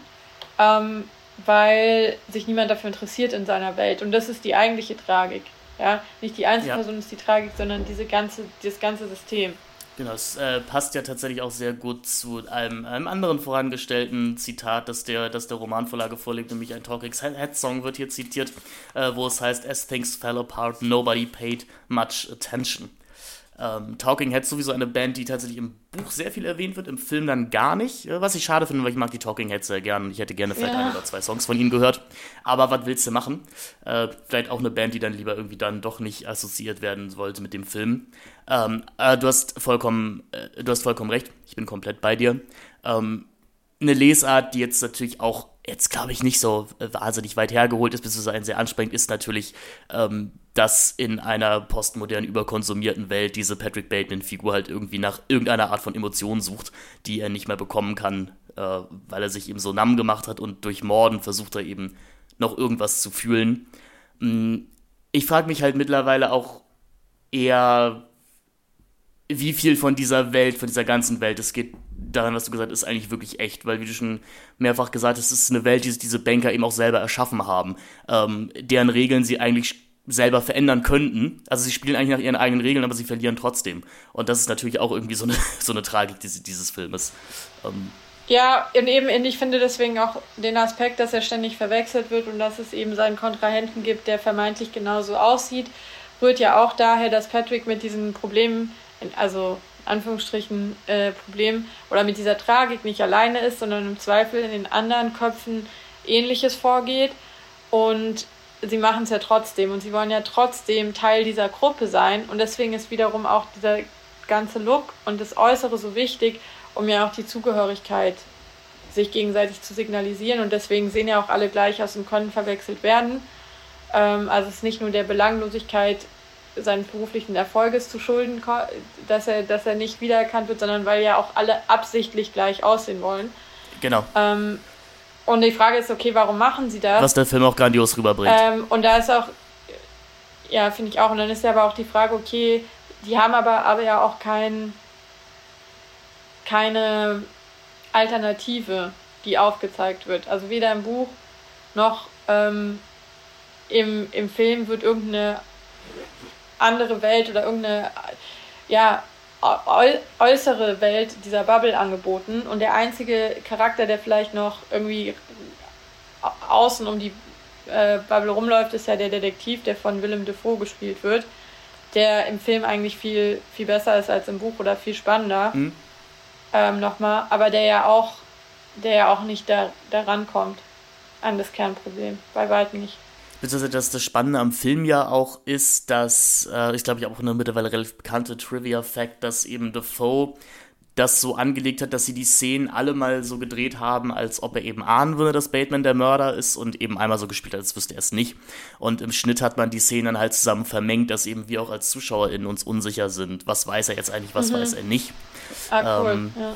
ähm, weil sich niemand dafür interessiert in seiner Welt. Und das ist die eigentliche Tragik. Ja, nicht die Einzelperson ja. ist die Tragik, sondern diese ganze, das ganze System.
Genau, es äh, passt ja tatsächlich auch sehr gut zu einem, einem anderen vorangestellten Zitat, das der, das der Romanvorlage vorliegt, nämlich ein Talking's Head Song wird hier zitiert, äh, wo es heißt, As things fell apart, nobody paid much attention. Ähm, Talking Heads sowieso eine Band, die tatsächlich im Buch sehr viel erwähnt wird, im Film dann gar nicht. Äh, was ich schade finde, weil ich mag die Talking Heads sehr gern. Ich hätte gerne vielleicht ja. ein oder zwei Songs von ihnen gehört. Aber was willst du machen? Äh, vielleicht auch eine Band, die dann lieber irgendwie dann doch nicht assoziiert werden wollte mit dem Film. Ähm, äh, du hast vollkommen, äh, du hast vollkommen recht. Ich bin komplett bei dir. Ähm, eine Lesart, die jetzt natürlich auch jetzt glaube ich nicht so wahnsinnig weit hergeholt ist, beziehungsweise sehr anstrengend ist natürlich, ähm, dass in einer postmodern überkonsumierten Welt diese Patrick Bateman-Figur halt irgendwie nach irgendeiner Art von Emotionen sucht, die er nicht mehr bekommen kann, äh, weil er sich eben so namm gemacht hat und durch Morden versucht er eben noch irgendwas zu fühlen. Mm, ich frage mich halt mittlerweile auch eher, wie viel von dieser Welt, von dieser ganzen Welt es geht daran, was du gesagt hast, ist eigentlich wirklich echt, weil wie du schon mehrfach gesagt hast, es ist eine Welt, die diese Banker eben auch selber erschaffen haben, ähm, deren Regeln sie eigentlich selber verändern könnten. Also sie spielen eigentlich nach ihren eigenen Regeln, aber sie verlieren trotzdem. Und das ist natürlich auch irgendwie so eine, so eine Tragik dieses, dieses Filmes. Ähm,
ja, und eben, ich finde deswegen auch den Aspekt, dass er ständig verwechselt wird und dass es eben seinen Kontrahenten gibt, der vermeintlich genauso aussieht, rührt ja auch daher, dass Patrick mit diesen Problemen, also Anführungsstrichen äh, Problem oder mit dieser Tragik nicht alleine ist, sondern im Zweifel in den anderen Köpfen ähnliches vorgeht. Und sie machen es ja trotzdem und sie wollen ja trotzdem Teil dieser Gruppe sein. Und deswegen ist wiederum auch dieser ganze Look und das Äußere so wichtig, um ja auch die Zugehörigkeit sich gegenseitig zu signalisieren. Und deswegen sehen ja auch alle gleich aus und können verwechselt werden. Ähm, also es ist nicht nur der Belanglosigkeit seines beruflichen Erfolges zu schulden, dass er, dass er nicht wiedererkannt wird, sondern weil ja auch alle absichtlich gleich aussehen wollen.
Genau.
Ähm, und die Frage ist, okay, warum machen sie das?
Was der Film auch grandios rüberbringt.
Ähm, und da ist auch, ja, finde ich auch. Und dann ist ja aber auch die Frage, okay, die haben aber, aber ja auch kein, keine Alternative, die aufgezeigt wird. Also weder im Buch noch ähm, im, im Film wird irgendeine andere Welt oder irgendeine ja, äußere Welt dieser Bubble angeboten. Und der einzige Charakter, der vielleicht noch irgendwie außen um die äh, Bubble rumläuft, ist ja der Detektiv, der von Willem Dafoe gespielt wird, der im Film eigentlich viel, viel besser ist als im Buch oder viel spannender. Mhm. Ähm, nochmal, aber der ja auch, der ja auch nicht da, da rankommt an das Kernproblem. Bei weitem nicht.
Beziehungsweise dass das Spannende am Film ja auch ist, dass, äh, ich glaube, ich auch eine mittlerweile relativ bekannte Trivia-Fact, dass eben Defoe das so angelegt hat, dass sie die Szenen alle mal so gedreht haben, als ob er eben ahnen würde, dass Bateman der Mörder ist und eben einmal so gespielt hat, als wüsste er es nicht. Und im Schnitt hat man die Szenen dann halt zusammen vermengt, dass eben wir auch als ZuschauerInnen uns unsicher sind. Was weiß er jetzt eigentlich, was mhm. weiß er nicht.
Ah, cool. Ähm, ja.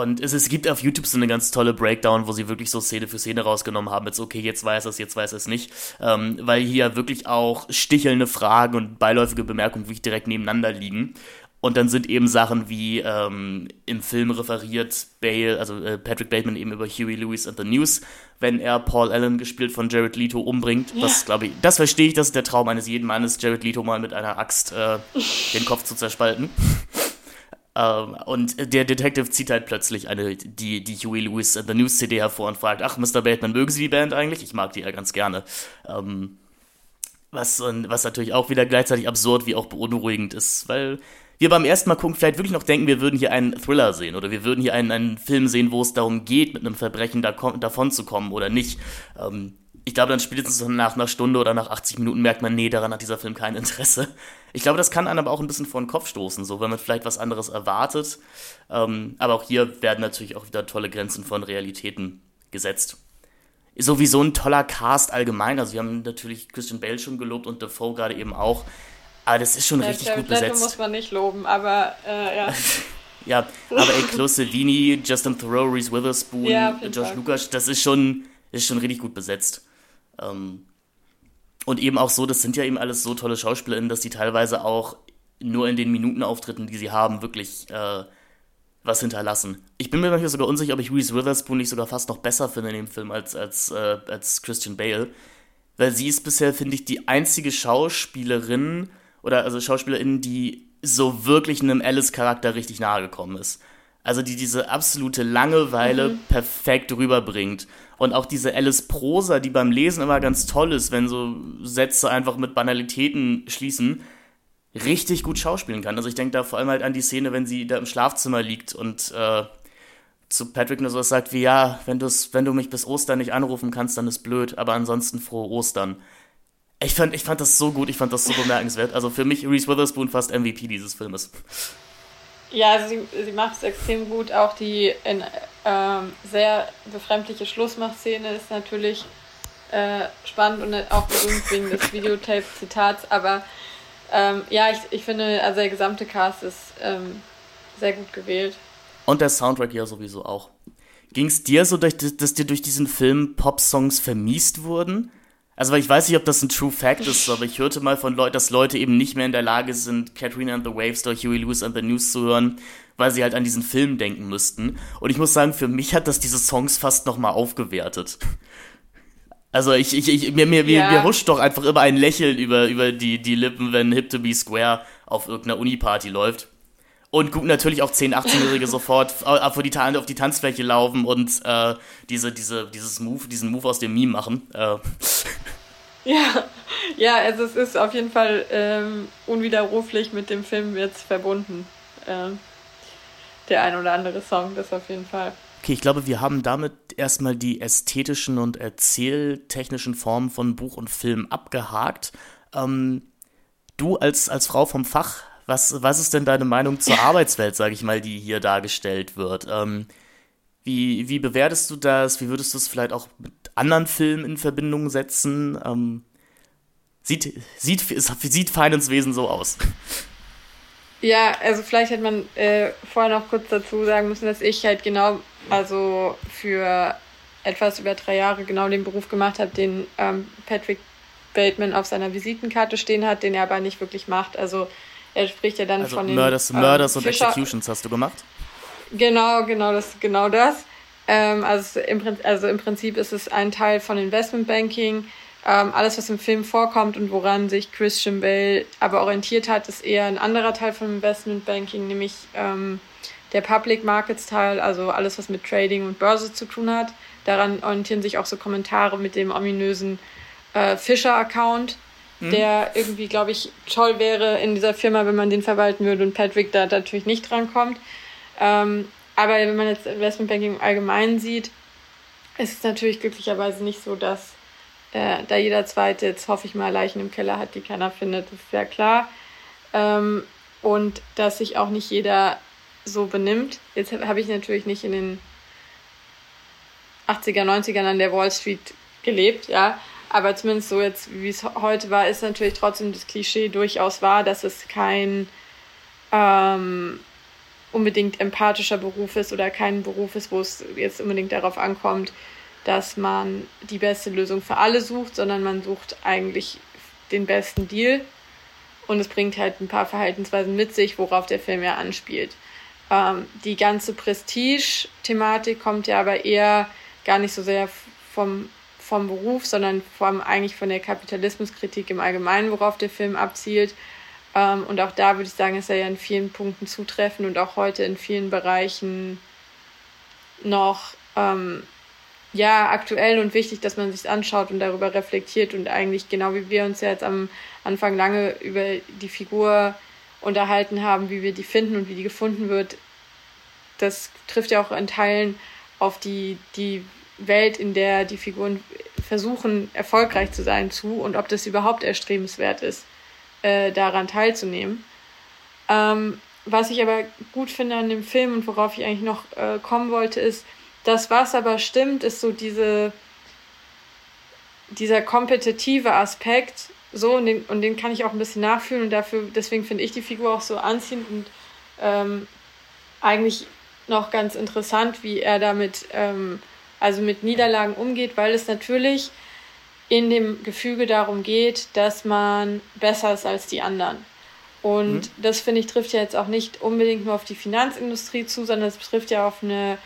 Und es, es gibt auf YouTube so eine ganz tolle Breakdown, wo sie wirklich so Szene für Szene rausgenommen haben. Jetzt, okay, jetzt weiß er es, jetzt weiß er es nicht. Ähm, weil hier wirklich auch stichelnde Fragen und beiläufige Bemerkungen wirklich direkt nebeneinander liegen. Und dann sind eben Sachen wie ähm, im Film referiert Bale, also äh, Patrick Bateman eben über Huey Lewis and the News, wenn er Paul Allen, gespielt von Jared Leto, umbringt. Ja. Das glaube ich, das verstehe ich, das ist der Traum eines jeden Mannes, Jared Leto mal mit einer Axt äh, den Kopf zu zerspalten. Ähm, und der Detective zieht halt plötzlich eine, die, die Huey Lewis the News CD hervor und fragt, ach, Mr. Bateman, mögen Sie die Band eigentlich? Ich mag die ja ganz gerne. Ähm, was, was natürlich auch wieder gleichzeitig absurd wie auch beunruhigend ist, weil wir beim ersten Mal gucken vielleicht wirklich noch denken, wir würden hier einen Thriller sehen oder wir würden hier einen, einen Film sehen, wo es darum geht, mit einem Verbrechen da, davon zu kommen oder nicht. Ähm, ich glaube, dann spätestens nach einer Stunde oder nach 80 Minuten merkt man, nee, daran hat dieser Film kein Interesse. Ich glaube, das kann einem aber auch ein bisschen vor den Kopf stoßen, so wenn man vielleicht was anderes erwartet. Ähm, aber auch hier werden natürlich auch wieder tolle Grenzen von Realitäten gesetzt. Sowieso ein toller Cast allgemein. Also wir haben natürlich Christian Bale schon gelobt und Defoe gerade eben auch. Aber das ist schon ja, richtig gut besetzt.
muss man nicht loben, aber äh, ja.
ja, aber ey, Chloe Sevigny, Justin Thoreau, Reese Witherspoon, ja, Josh Lucas, das ist schon, ist schon richtig gut besetzt. Ähm, und eben auch so, das sind ja eben alles so tolle SchauspielerInnen, dass die teilweise auch nur in den Minutenauftritten, die sie haben, wirklich äh, was hinterlassen. Ich bin mir manchmal sogar unsicher, ob ich Reese Witherspoon nicht sogar fast noch besser finde in dem Film als, als, äh, als Christian Bale. Weil sie ist bisher, finde ich, die einzige Schauspielerin, oder also SchauspielerInnen, die so wirklich einem Alice-Charakter richtig nahe gekommen ist. Also die diese absolute Langeweile mhm. perfekt rüberbringt. Und auch diese Alice-Prosa, die beim Lesen immer ganz toll ist, wenn so Sätze einfach mit Banalitäten schließen, richtig gut schauspielen kann. Also ich denke da vor allem halt an die Szene, wenn sie da im Schlafzimmer liegt und äh, zu Patrick nur so was sagt wie, ja, wenn, wenn du mich bis Ostern nicht anrufen kannst, dann ist blöd, aber ansonsten frohe Ostern. Ich fand, ich fand das so gut, ich fand das so bemerkenswert. Also für mich Reese Witherspoon fast MVP dieses Filmes.
Ja, also sie, sie macht es extrem gut. Auch die in, ähm, sehr befremdliche Schlussmachszene ist natürlich äh, spannend und auch berühmt wegen des Videotape-Zitats. Aber ähm, ja, ich, ich finde, also der gesamte Cast ist ähm, sehr gut gewählt.
Und der Soundtrack ja sowieso auch. Ging es dir so, dass dir durch diesen Film Pop-Songs vermiest wurden? Also, weil ich weiß nicht, ob das ein True Fact ist, aber ich hörte mal von Leuten, dass Leute eben nicht mehr in der Lage sind, Katrina and the Waves oder Huey Lewis and the News zu hören, weil sie halt an diesen Film denken müssten. Und ich muss sagen, für mich hat das diese Songs fast nochmal aufgewertet. Also ich, ich, ich mir, mir, ja. mir, huscht doch einfach immer ein Lächeln über, über die, die Lippen, wenn Hip to be Square auf irgendeiner Uni-Party läuft. Und gucken natürlich auch 10-, 18-Jährige sofort auf die, auf die Tanzfläche laufen und äh, diese, diese, dieses Move, diesen Move aus dem Meme machen. Äh.
Ja, ja, also es ist auf jeden Fall ähm, unwiderruflich mit dem Film jetzt verbunden. Ähm, der ein oder andere Song, das auf jeden Fall.
Okay, ich glaube, wir haben damit erstmal die ästhetischen und erzähltechnischen Formen von Buch und Film abgehakt. Ähm, du als, als Frau vom Fach, was, was ist denn deine Meinung zur Arbeitswelt, sage ich mal, die hier dargestellt wird? Ähm, wie, wie bewertest du das? Wie würdest du es vielleicht auch mit anderen Filmen in Verbindung setzen? Ähm, sieht, sieht, sieht Finance Wesen so aus?
Ja, also vielleicht hätte man äh, vorher noch kurz dazu sagen müssen, dass ich halt genau, also für etwas über drei Jahre genau den Beruf gemacht habe, den ähm, Patrick Bateman auf seiner Visitenkarte stehen hat, den er aber nicht wirklich macht. Also er spricht ja dann also von den
Murders, ähm, Murders und Executions hast du gemacht?
Genau, genau das, genau das. Ähm, also, im, also im Prinzip ist es ein Teil von Investmentbanking. Ähm, alles, was im Film vorkommt und woran sich Christian Bale aber orientiert hat, ist eher ein anderer Teil von Investmentbanking, nämlich ähm, der Public Markets Teil, also alles, was mit Trading und Börse zu tun hat. Daran orientieren sich auch so Kommentare mit dem ominösen äh, Fischer-Account, mhm. der irgendwie, glaube ich, toll wäre in dieser Firma, wenn man den verwalten würde und Patrick da natürlich nicht drankommt. Ähm, aber wenn man jetzt Investmentbanking allgemein sieht, ist es natürlich glücklicherweise nicht so, dass äh, da jeder Zweite jetzt, hoffe ich mal, Leichen im Keller hat, die keiner findet. Das ist sehr klar. Ähm, und dass sich auch nicht jeder so benimmt. Jetzt habe ich natürlich nicht in den 80er, 90ern an der Wall Street gelebt, ja. Aber zumindest so jetzt, wie es heute war, ist natürlich trotzdem das Klischee durchaus wahr, dass es kein ähm, unbedingt empathischer Beruf ist oder kein Beruf ist, wo es jetzt unbedingt darauf ankommt, dass man die beste Lösung für alle sucht, sondern man sucht eigentlich den besten Deal. und es bringt halt ein paar Verhaltensweisen mit sich, worauf der Film ja anspielt. Ähm, die ganze Prestige-Thematik kommt ja aber eher gar nicht so sehr vom, vom Beruf, sondern vom, eigentlich von der Kapitalismuskritik im Allgemeinen, worauf der Film abzielt. Ähm, und auch da würde ich sagen, ist er ja in vielen Punkten zutreffend und auch heute in vielen Bereichen noch ähm, ja, aktuell und wichtig, dass man sich anschaut und darüber reflektiert und eigentlich genau wie wir uns ja jetzt am Anfang lange über die Figur unterhalten haben, wie wir die finden und wie die gefunden wird, das trifft ja auch in Teilen auf die, die Welt, in der die Figuren versuchen, erfolgreich zu sein, zu und ob das überhaupt erstrebenswert ist, äh, daran teilzunehmen. Ähm, was ich aber gut finde an dem Film und worauf ich eigentlich noch äh, kommen wollte, ist, das, was aber stimmt, ist so diese, dieser kompetitive Aspekt, so, und den, und den kann ich auch ein bisschen nachfühlen und dafür, deswegen finde ich die Figur auch so anziehend und ähm, eigentlich noch ganz interessant, wie er damit, ähm, also mit Niederlagen umgeht, weil es natürlich in dem Gefüge darum geht, dass man besser ist als die anderen. Und mhm. das finde ich trifft ja jetzt auch nicht unbedingt nur auf die Finanzindustrie zu, sondern es trifft ja auf eine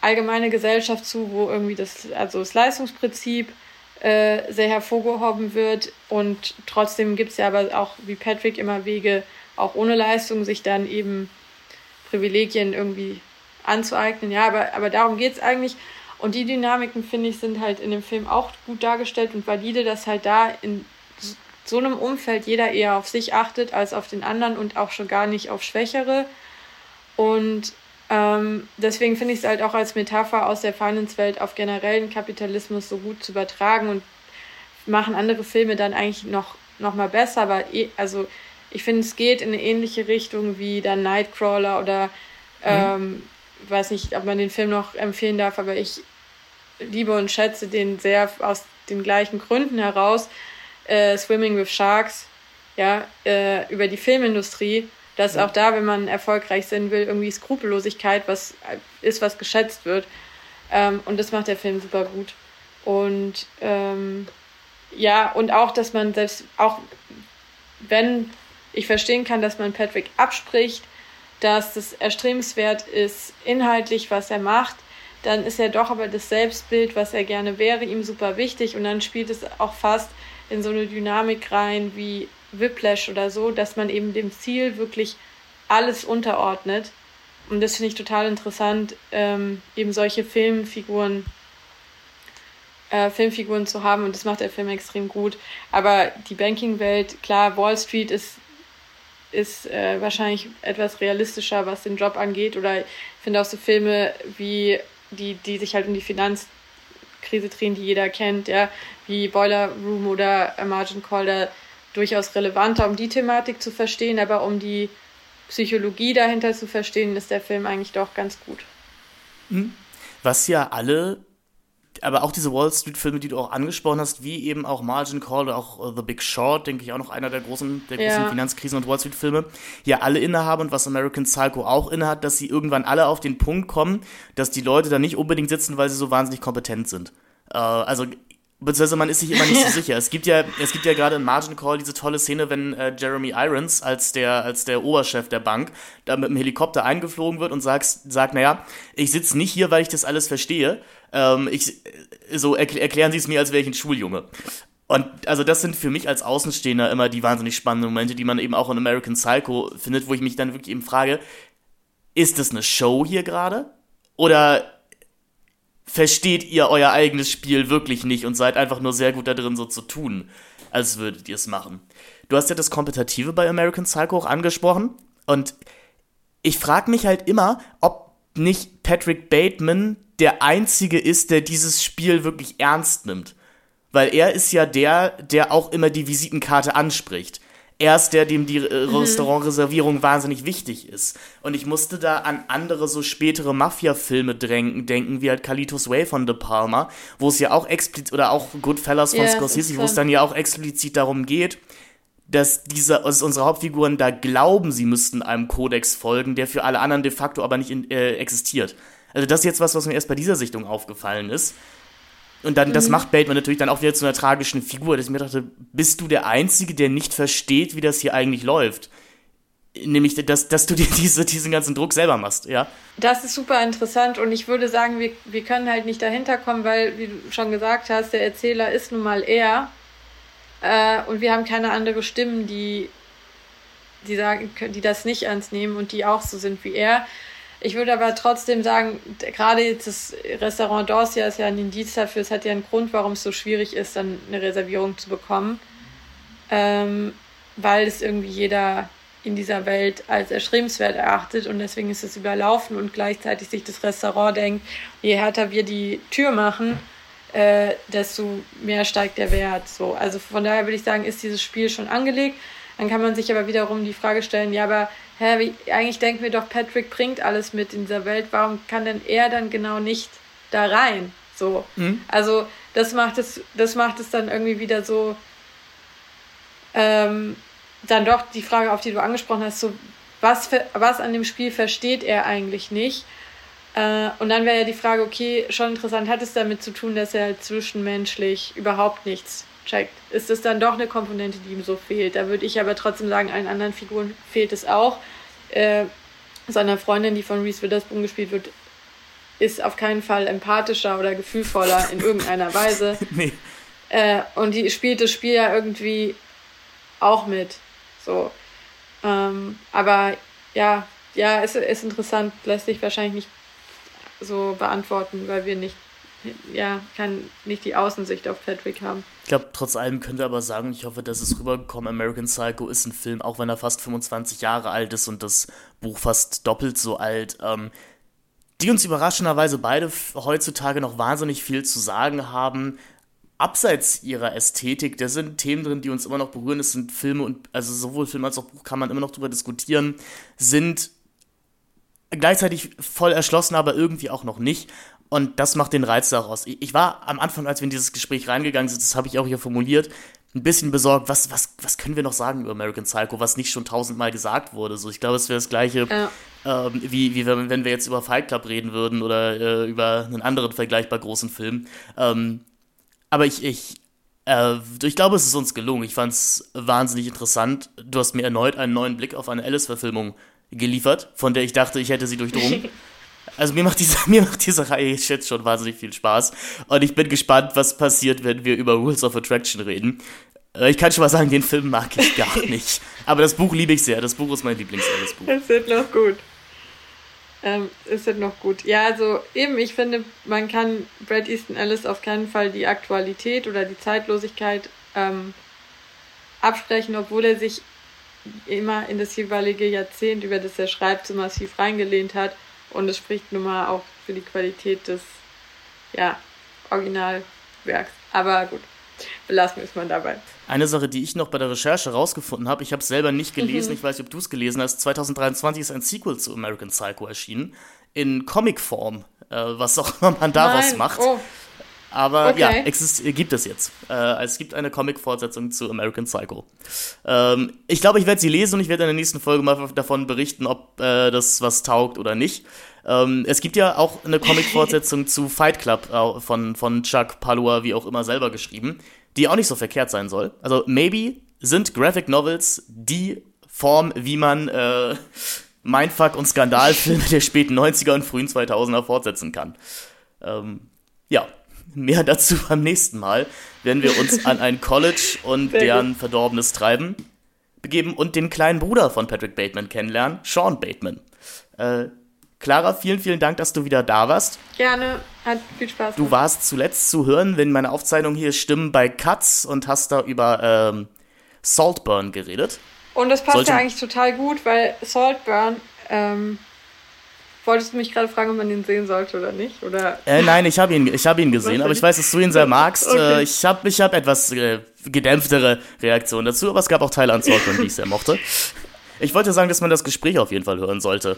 allgemeine Gesellschaft zu, wo irgendwie das, also das Leistungsprinzip äh, sehr hervorgehoben wird. Und trotzdem gibt es ja aber auch, wie Patrick, immer Wege, auch ohne Leistung, sich dann eben Privilegien irgendwie anzueignen. Ja, aber, aber darum geht es eigentlich. Und die Dynamiken, finde ich, sind halt in dem Film auch gut dargestellt und valide, dass halt da in so einem Umfeld jeder eher auf sich achtet als auf den anderen und auch schon gar nicht auf Schwächere. Und ähm, deswegen finde ich es halt auch als Metapher aus der Finance-Welt auf generellen Kapitalismus so gut zu übertragen und machen andere Filme dann eigentlich noch, noch mal besser. Aber eh, also ich finde, es geht in eine ähnliche Richtung wie dann Nightcrawler oder mhm. Weiß nicht, ob man den Film noch empfehlen darf, aber ich liebe und schätze den sehr aus den gleichen Gründen heraus. Äh, Swimming with Sharks, ja, äh, über die Filmindustrie dass auch da, wenn man erfolgreich sein will, irgendwie Skrupellosigkeit was ist, was geschätzt wird. Ähm, und das macht der Film super gut. Und ähm, ja, und auch, dass man selbst, auch wenn ich verstehen kann, dass man Patrick abspricht, dass es erstrebenswert ist, inhaltlich, was er macht, dann ist er doch aber das Selbstbild, was er gerne wäre, ihm super wichtig. Und dann spielt es auch fast in so eine Dynamik rein, wie Whiplash oder so, dass man eben dem Ziel wirklich alles unterordnet. Und das finde ich total interessant, ähm, eben solche Filmfiguren, äh, Filmfiguren zu haben. Und das macht der Film extrem gut. Aber die Banking-Welt, klar, Wall Street ist, ist äh, wahrscheinlich etwas realistischer, was den Job angeht. Oder ich finde auch so Filme wie die, die sich halt um die Finanzkrise drehen, die jeder kennt, ja, wie Boiler Room oder Margin Call, da durchaus relevanter, um die Thematik zu verstehen, aber um die Psychologie dahinter zu verstehen, ist der Film eigentlich doch ganz gut.
Hm. Was ja alle, aber auch diese Wall Street-Filme, die du auch angesprochen hast, wie eben auch Margin Call oder auch uh, The Big Short, denke ich auch noch einer der großen, der großen ja. Finanzkrisen und Wall Street-Filme, ja alle innehaben und was American Psycho auch innehat, dass sie irgendwann alle auf den Punkt kommen, dass die Leute da nicht unbedingt sitzen, weil sie so wahnsinnig kompetent sind. Uh, also Beziehungsweise man ist sich immer nicht so sicher. Es gibt ja, es gibt ja gerade in Margin Call diese tolle Szene, wenn äh, Jeremy Irons als der, als der Oberchef der Bank da mit dem Helikopter eingeflogen wird und sagt, sagt naja, ich sitze nicht hier, weil ich das alles verstehe. Ähm, ich, so erkl erklären Sie es mir, als wäre ich ein Schuljunge. Und also das sind für mich als Außenstehender immer die wahnsinnig spannenden Momente, die man eben auch in American Psycho findet, wo ich mich dann wirklich eben frage, ist das eine Show hier gerade? Oder versteht ihr euer eigenes Spiel wirklich nicht und seid einfach nur sehr gut da drin, so zu tun, als würdet ihr es machen. Du hast ja das Kompetitive bei American Psycho auch angesprochen und ich frage mich halt immer, ob nicht Patrick Bateman der Einzige ist, der dieses Spiel wirklich ernst nimmt. Weil er ist ja der, der auch immer die Visitenkarte anspricht er ist der, dem die äh, mhm. Restaurantreservierung wahnsinnig wichtig ist. Und ich musste da an andere so spätere Mafia-Filme denken, wie halt Kalitos Way von De Palma, wo es ja auch explizit, oder auch Goodfellas von yeah, Scorsese, wo es dann ja auch explizit darum geht, dass diese, also unsere Hauptfiguren da glauben, sie müssten einem Kodex folgen, der für alle anderen de facto aber nicht in, äh, existiert. Also das ist jetzt was, was mir erst bei dieser Sichtung aufgefallen ist. Und dann, das mhm. macht Bateman natürlich dann auch wieder zu einer tragischen Figur, dass ich mir dachte, bist du der Einzige, der nicht versteht, wie das hier eigentlich läuft? Nämlich, dass, dass du dir diese, diesen ganzen Druck selber machst, ja?
Das ist super interessant und ich würde sagen, wir, wir können halt nicht dahinter kommen, weil, wie du schon gesagt hast, der Erzähler ist nun mal er. Äh, und wir haben keine andere Stimmen, die, die sagen, die das nicht ernst nehmen und die auch so sind wie er. Ich würde aber trotzdem sagen, gerade jetzt das Restaurant Dorsia ist ja ein Indiz dafür, es hat ja einen Grund, warum es so schwierig ist, dann eine Reservierung zu bekommen. Ähm, weil es irgendwie jeder in dieser Welt als erstrebenswert erachtet und deswegen ist es überlaufen und gleichzeitig sich das Restaurant denkt, je härter wir die Tür machen, äh, desto mehr steigt der Wert. So, also von daher würde ich sagen, ist dieses Spiel schon angelegt. Dann kann man sich aber wiederum die Frage stellen, ja, aber hä, wie, eigentlich denken wir doch, Patrick bringt alles mit in dieser Welt, warum kann denn er dann genau nicht da rein? So. Mhm. Also das macht es, das macht es dann irgendwie wieder so, ähm, dann doch die Frage, auf die du angesprochen hast, so, was, für, was an dem Spiel versteht er eigentlich nicht? Äh, und dann wäre ja die Frage, okay, schon interessant, hat es damit zu tun, dass er zwischenmenschlich überhaupt nichts checkt? Ist es dann doch eine Komponente, die ihm so fehlt? Da würde ich aber trotzdem sagen, allen anderen Figuren fehlt es auch. Äh, seiner Freundin, die von Reese Witherspoon gespielt wird, ist auf keinen Fall empathischer oder gefühlvoller in irgendeiner Weise. nee. Äh, und die spielt das Spiel ja irgendwie auch mit. So. Ähm, aber ja, ja, es ist interessant, lässt sich wahrscheinlich nicht so beantworten, weil wir nicht, ja, kann nicht die Außensicht auf Patrick haben.
Ich glaube, trotz allem können wir aber sagen, ich hoffe, dass es rübergekommen, American Psycho ist ein Film, auch wenn er fast 25 Jahre alt ist und das Buch fast doppelt so alt, ähm, die uns überraschenderweise beide heutzutage noch wahnsinnig viel zu sagen haben, abseits ihrer Ästhetik, da sind Themen drin, die uns immer noch berühren. Es sind Filme und, also sowohl Film als auch Buch kann man immer noch drüber diskutieren, sind gleichzeitig voll erschlossen, aber irgendwie auch noch nicht. Und das macht den Reiz daraus. Ich war am Anfang, als wir in dieses Gespräch reingegangen sind, das habe ich auch hier formuliert, ein bisschen besorgt, was, was, was können wir noch sagen über American Psycho, was nicht schon tausendmal gesagt wurde. So, ich glaube, es wäre das Gleiche, ja. ähm, wie, wie wenn wir jetzt über Fight Club reden würden oder äh, über einen anderen vergleichbar großen Film. Ähm, aber ich, ich, äh, ich glaube, es ist uns gelungen. Ich fand es wahnsinnig interessant. Du hast mir erneut einen neuen Blick auf eine Alice-Verfilmung geliefert, von der ich dachte, ich hätte sie durchdrungen. Also mir macht diese, mir macht diese Reihe jetzt schon wahnsinnig viel Spaß. Und ich bin gespannt, was passiert, wenn wir über Rules of Attraction reden. Äh, ich kann schon mal sagen, den Film mag ich gar nicht. Aber das Buch liebe ich sehr. Das Buch ist mein Lieblings-Alice-Buch.
Es wird noch gut. Ähm, ist halt noch gut. Ja, also eben, ich finde, man kann Brad Easton Ellis auf keinen Fall die Aktualität oder die Zeitlosigkeit ähm, absprechen, obwohl er sich immer in das jeweilige Jahrzehnt, über das er schreibt, so massiv reingelehnt hat. Und es spricht nun mal auch für die Qualität des ja, Originalwerks. Aber gut, belassen wir es mal dabei.
Eine Sache, die ich noch bei der Recherche rausgefunden habe, ich habe es selber nicht gelesen, mhm. ich weiß nicht, ob du es gelesen hast, 2023 ist ein Sequel zu American Psycho erschienen, in Comicform, äh, was auch immer man daraus Nein. macht. Oh. Aber okay. ja, exist gibt es jetzt. Äh, es gibt eine Comic-Fortsetzung zu American Psycho. Ähm, ich glaube, ich werde sie lesen und ich werde in der nächsten Folge mal davon berichten, ob äh, das was taugt oder nicht. Ähm, es gibt ja auch eine Comic-Fortsetzung zu Fight Club äh, von, von Chuck Palua, wie auch immer, selber geschrieben die auch nicht so verkehrt sein soll. Also maybe sind Graphic Novels die Form, wie man äh, Mindfuck und Skandalfilme der späten 90er und frühen 2000er fortsetzen kann. Ähm, ja, mehr dazu beim nächsten Mal, wenn wir uns an ein College und deren verdorbenes Treiben begeben und den kleinen Bruder von Patrick Bateman kennenlernen, Sean Bateman. Äh, Clara, vielen, vielen Dank, dass du wieder da warst.
Gerne, hat viel Spaß.
Du warst zuletzt zu hören, wenn meine Aufzeichnungen hier stimmen, bei Cuts und hast da über ähm, Saltburn geredet.
Und das passt Sollte ja eigentlich total gut, weil Saltburn, ähm, wolltest du mich gerade fragen, ob man ihn sehen sollte oder nicht? Oder?
Äh, nein, ich habe ihn, ich hab ihn gesehen, aber ich weiß, dass du ihn sehr magst. Okay. Äh, ich habe ich hab etwas äh, gedämpftere Reaktionen dazu, aber es gab auch Teile an Saltburn, die ich sehr mochte. Ich wollte sagen, dass man das Gespräch auf jeden Fall hören sollte.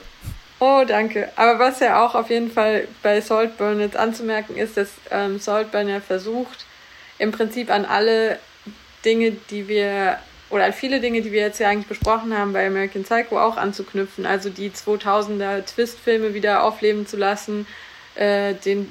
Oh, danke. Aber was ja auch auf jeden Fall bei Saltburn jetzt anzumerken ist, dass ähm, Saltburn ja versucht, im Prinzip an alle Dinge, die wir, oder viele Dinge, die wir jetzt ja eigentlich besprochen haben, bei American Psycho auch anzuknüpfen. Also die 2000er Twist-Filme wieder aufleben zu lassen, äh, den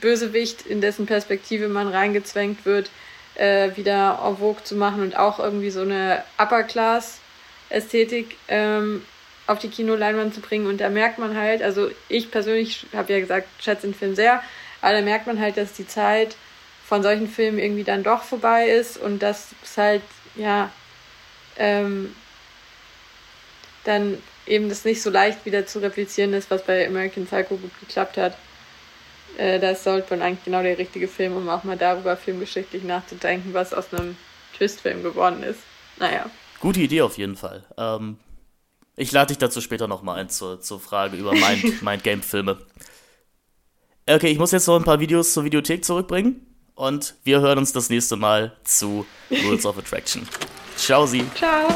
Bösewicht, in dessen Perspektive man reingezwängt wird, äh, wieder en vogue zu machen und auch irgendwie so eine Upper-Class-Ästhetik ähm, auf die Kinoleinwand zu bringen. Und da merkt man halt, also ich persönlich habe ja gesagt, schätze den Film sehr, aber da merkt man halt, dass die Zeit von solchen Filmen irgendwie dann doch vorbei ist und dass es halt, ja, ähm, dann eben das nicht so leicht wieder zu replizieren ist, was bei American Psycho gut geklappt hat. Äh, das sollte man eigentlich genau der richtige Film, um auch mal darüber filmgeschichtlich nachzudenken, was aus einem Twistfilm geworden ist. Naja.
Gute Idee auf jeden Fall. Ähm, ich lade dich dazu später nochmal ein zur, zur Frage über Mind, Mindgame-Filme. Okay, ich muss jetzt noch ein paar Videos zur Videothek zurückbringen und wir hören uns das nächste Mal zu Rules of Attraction. Ciao, Sie.
Ciao.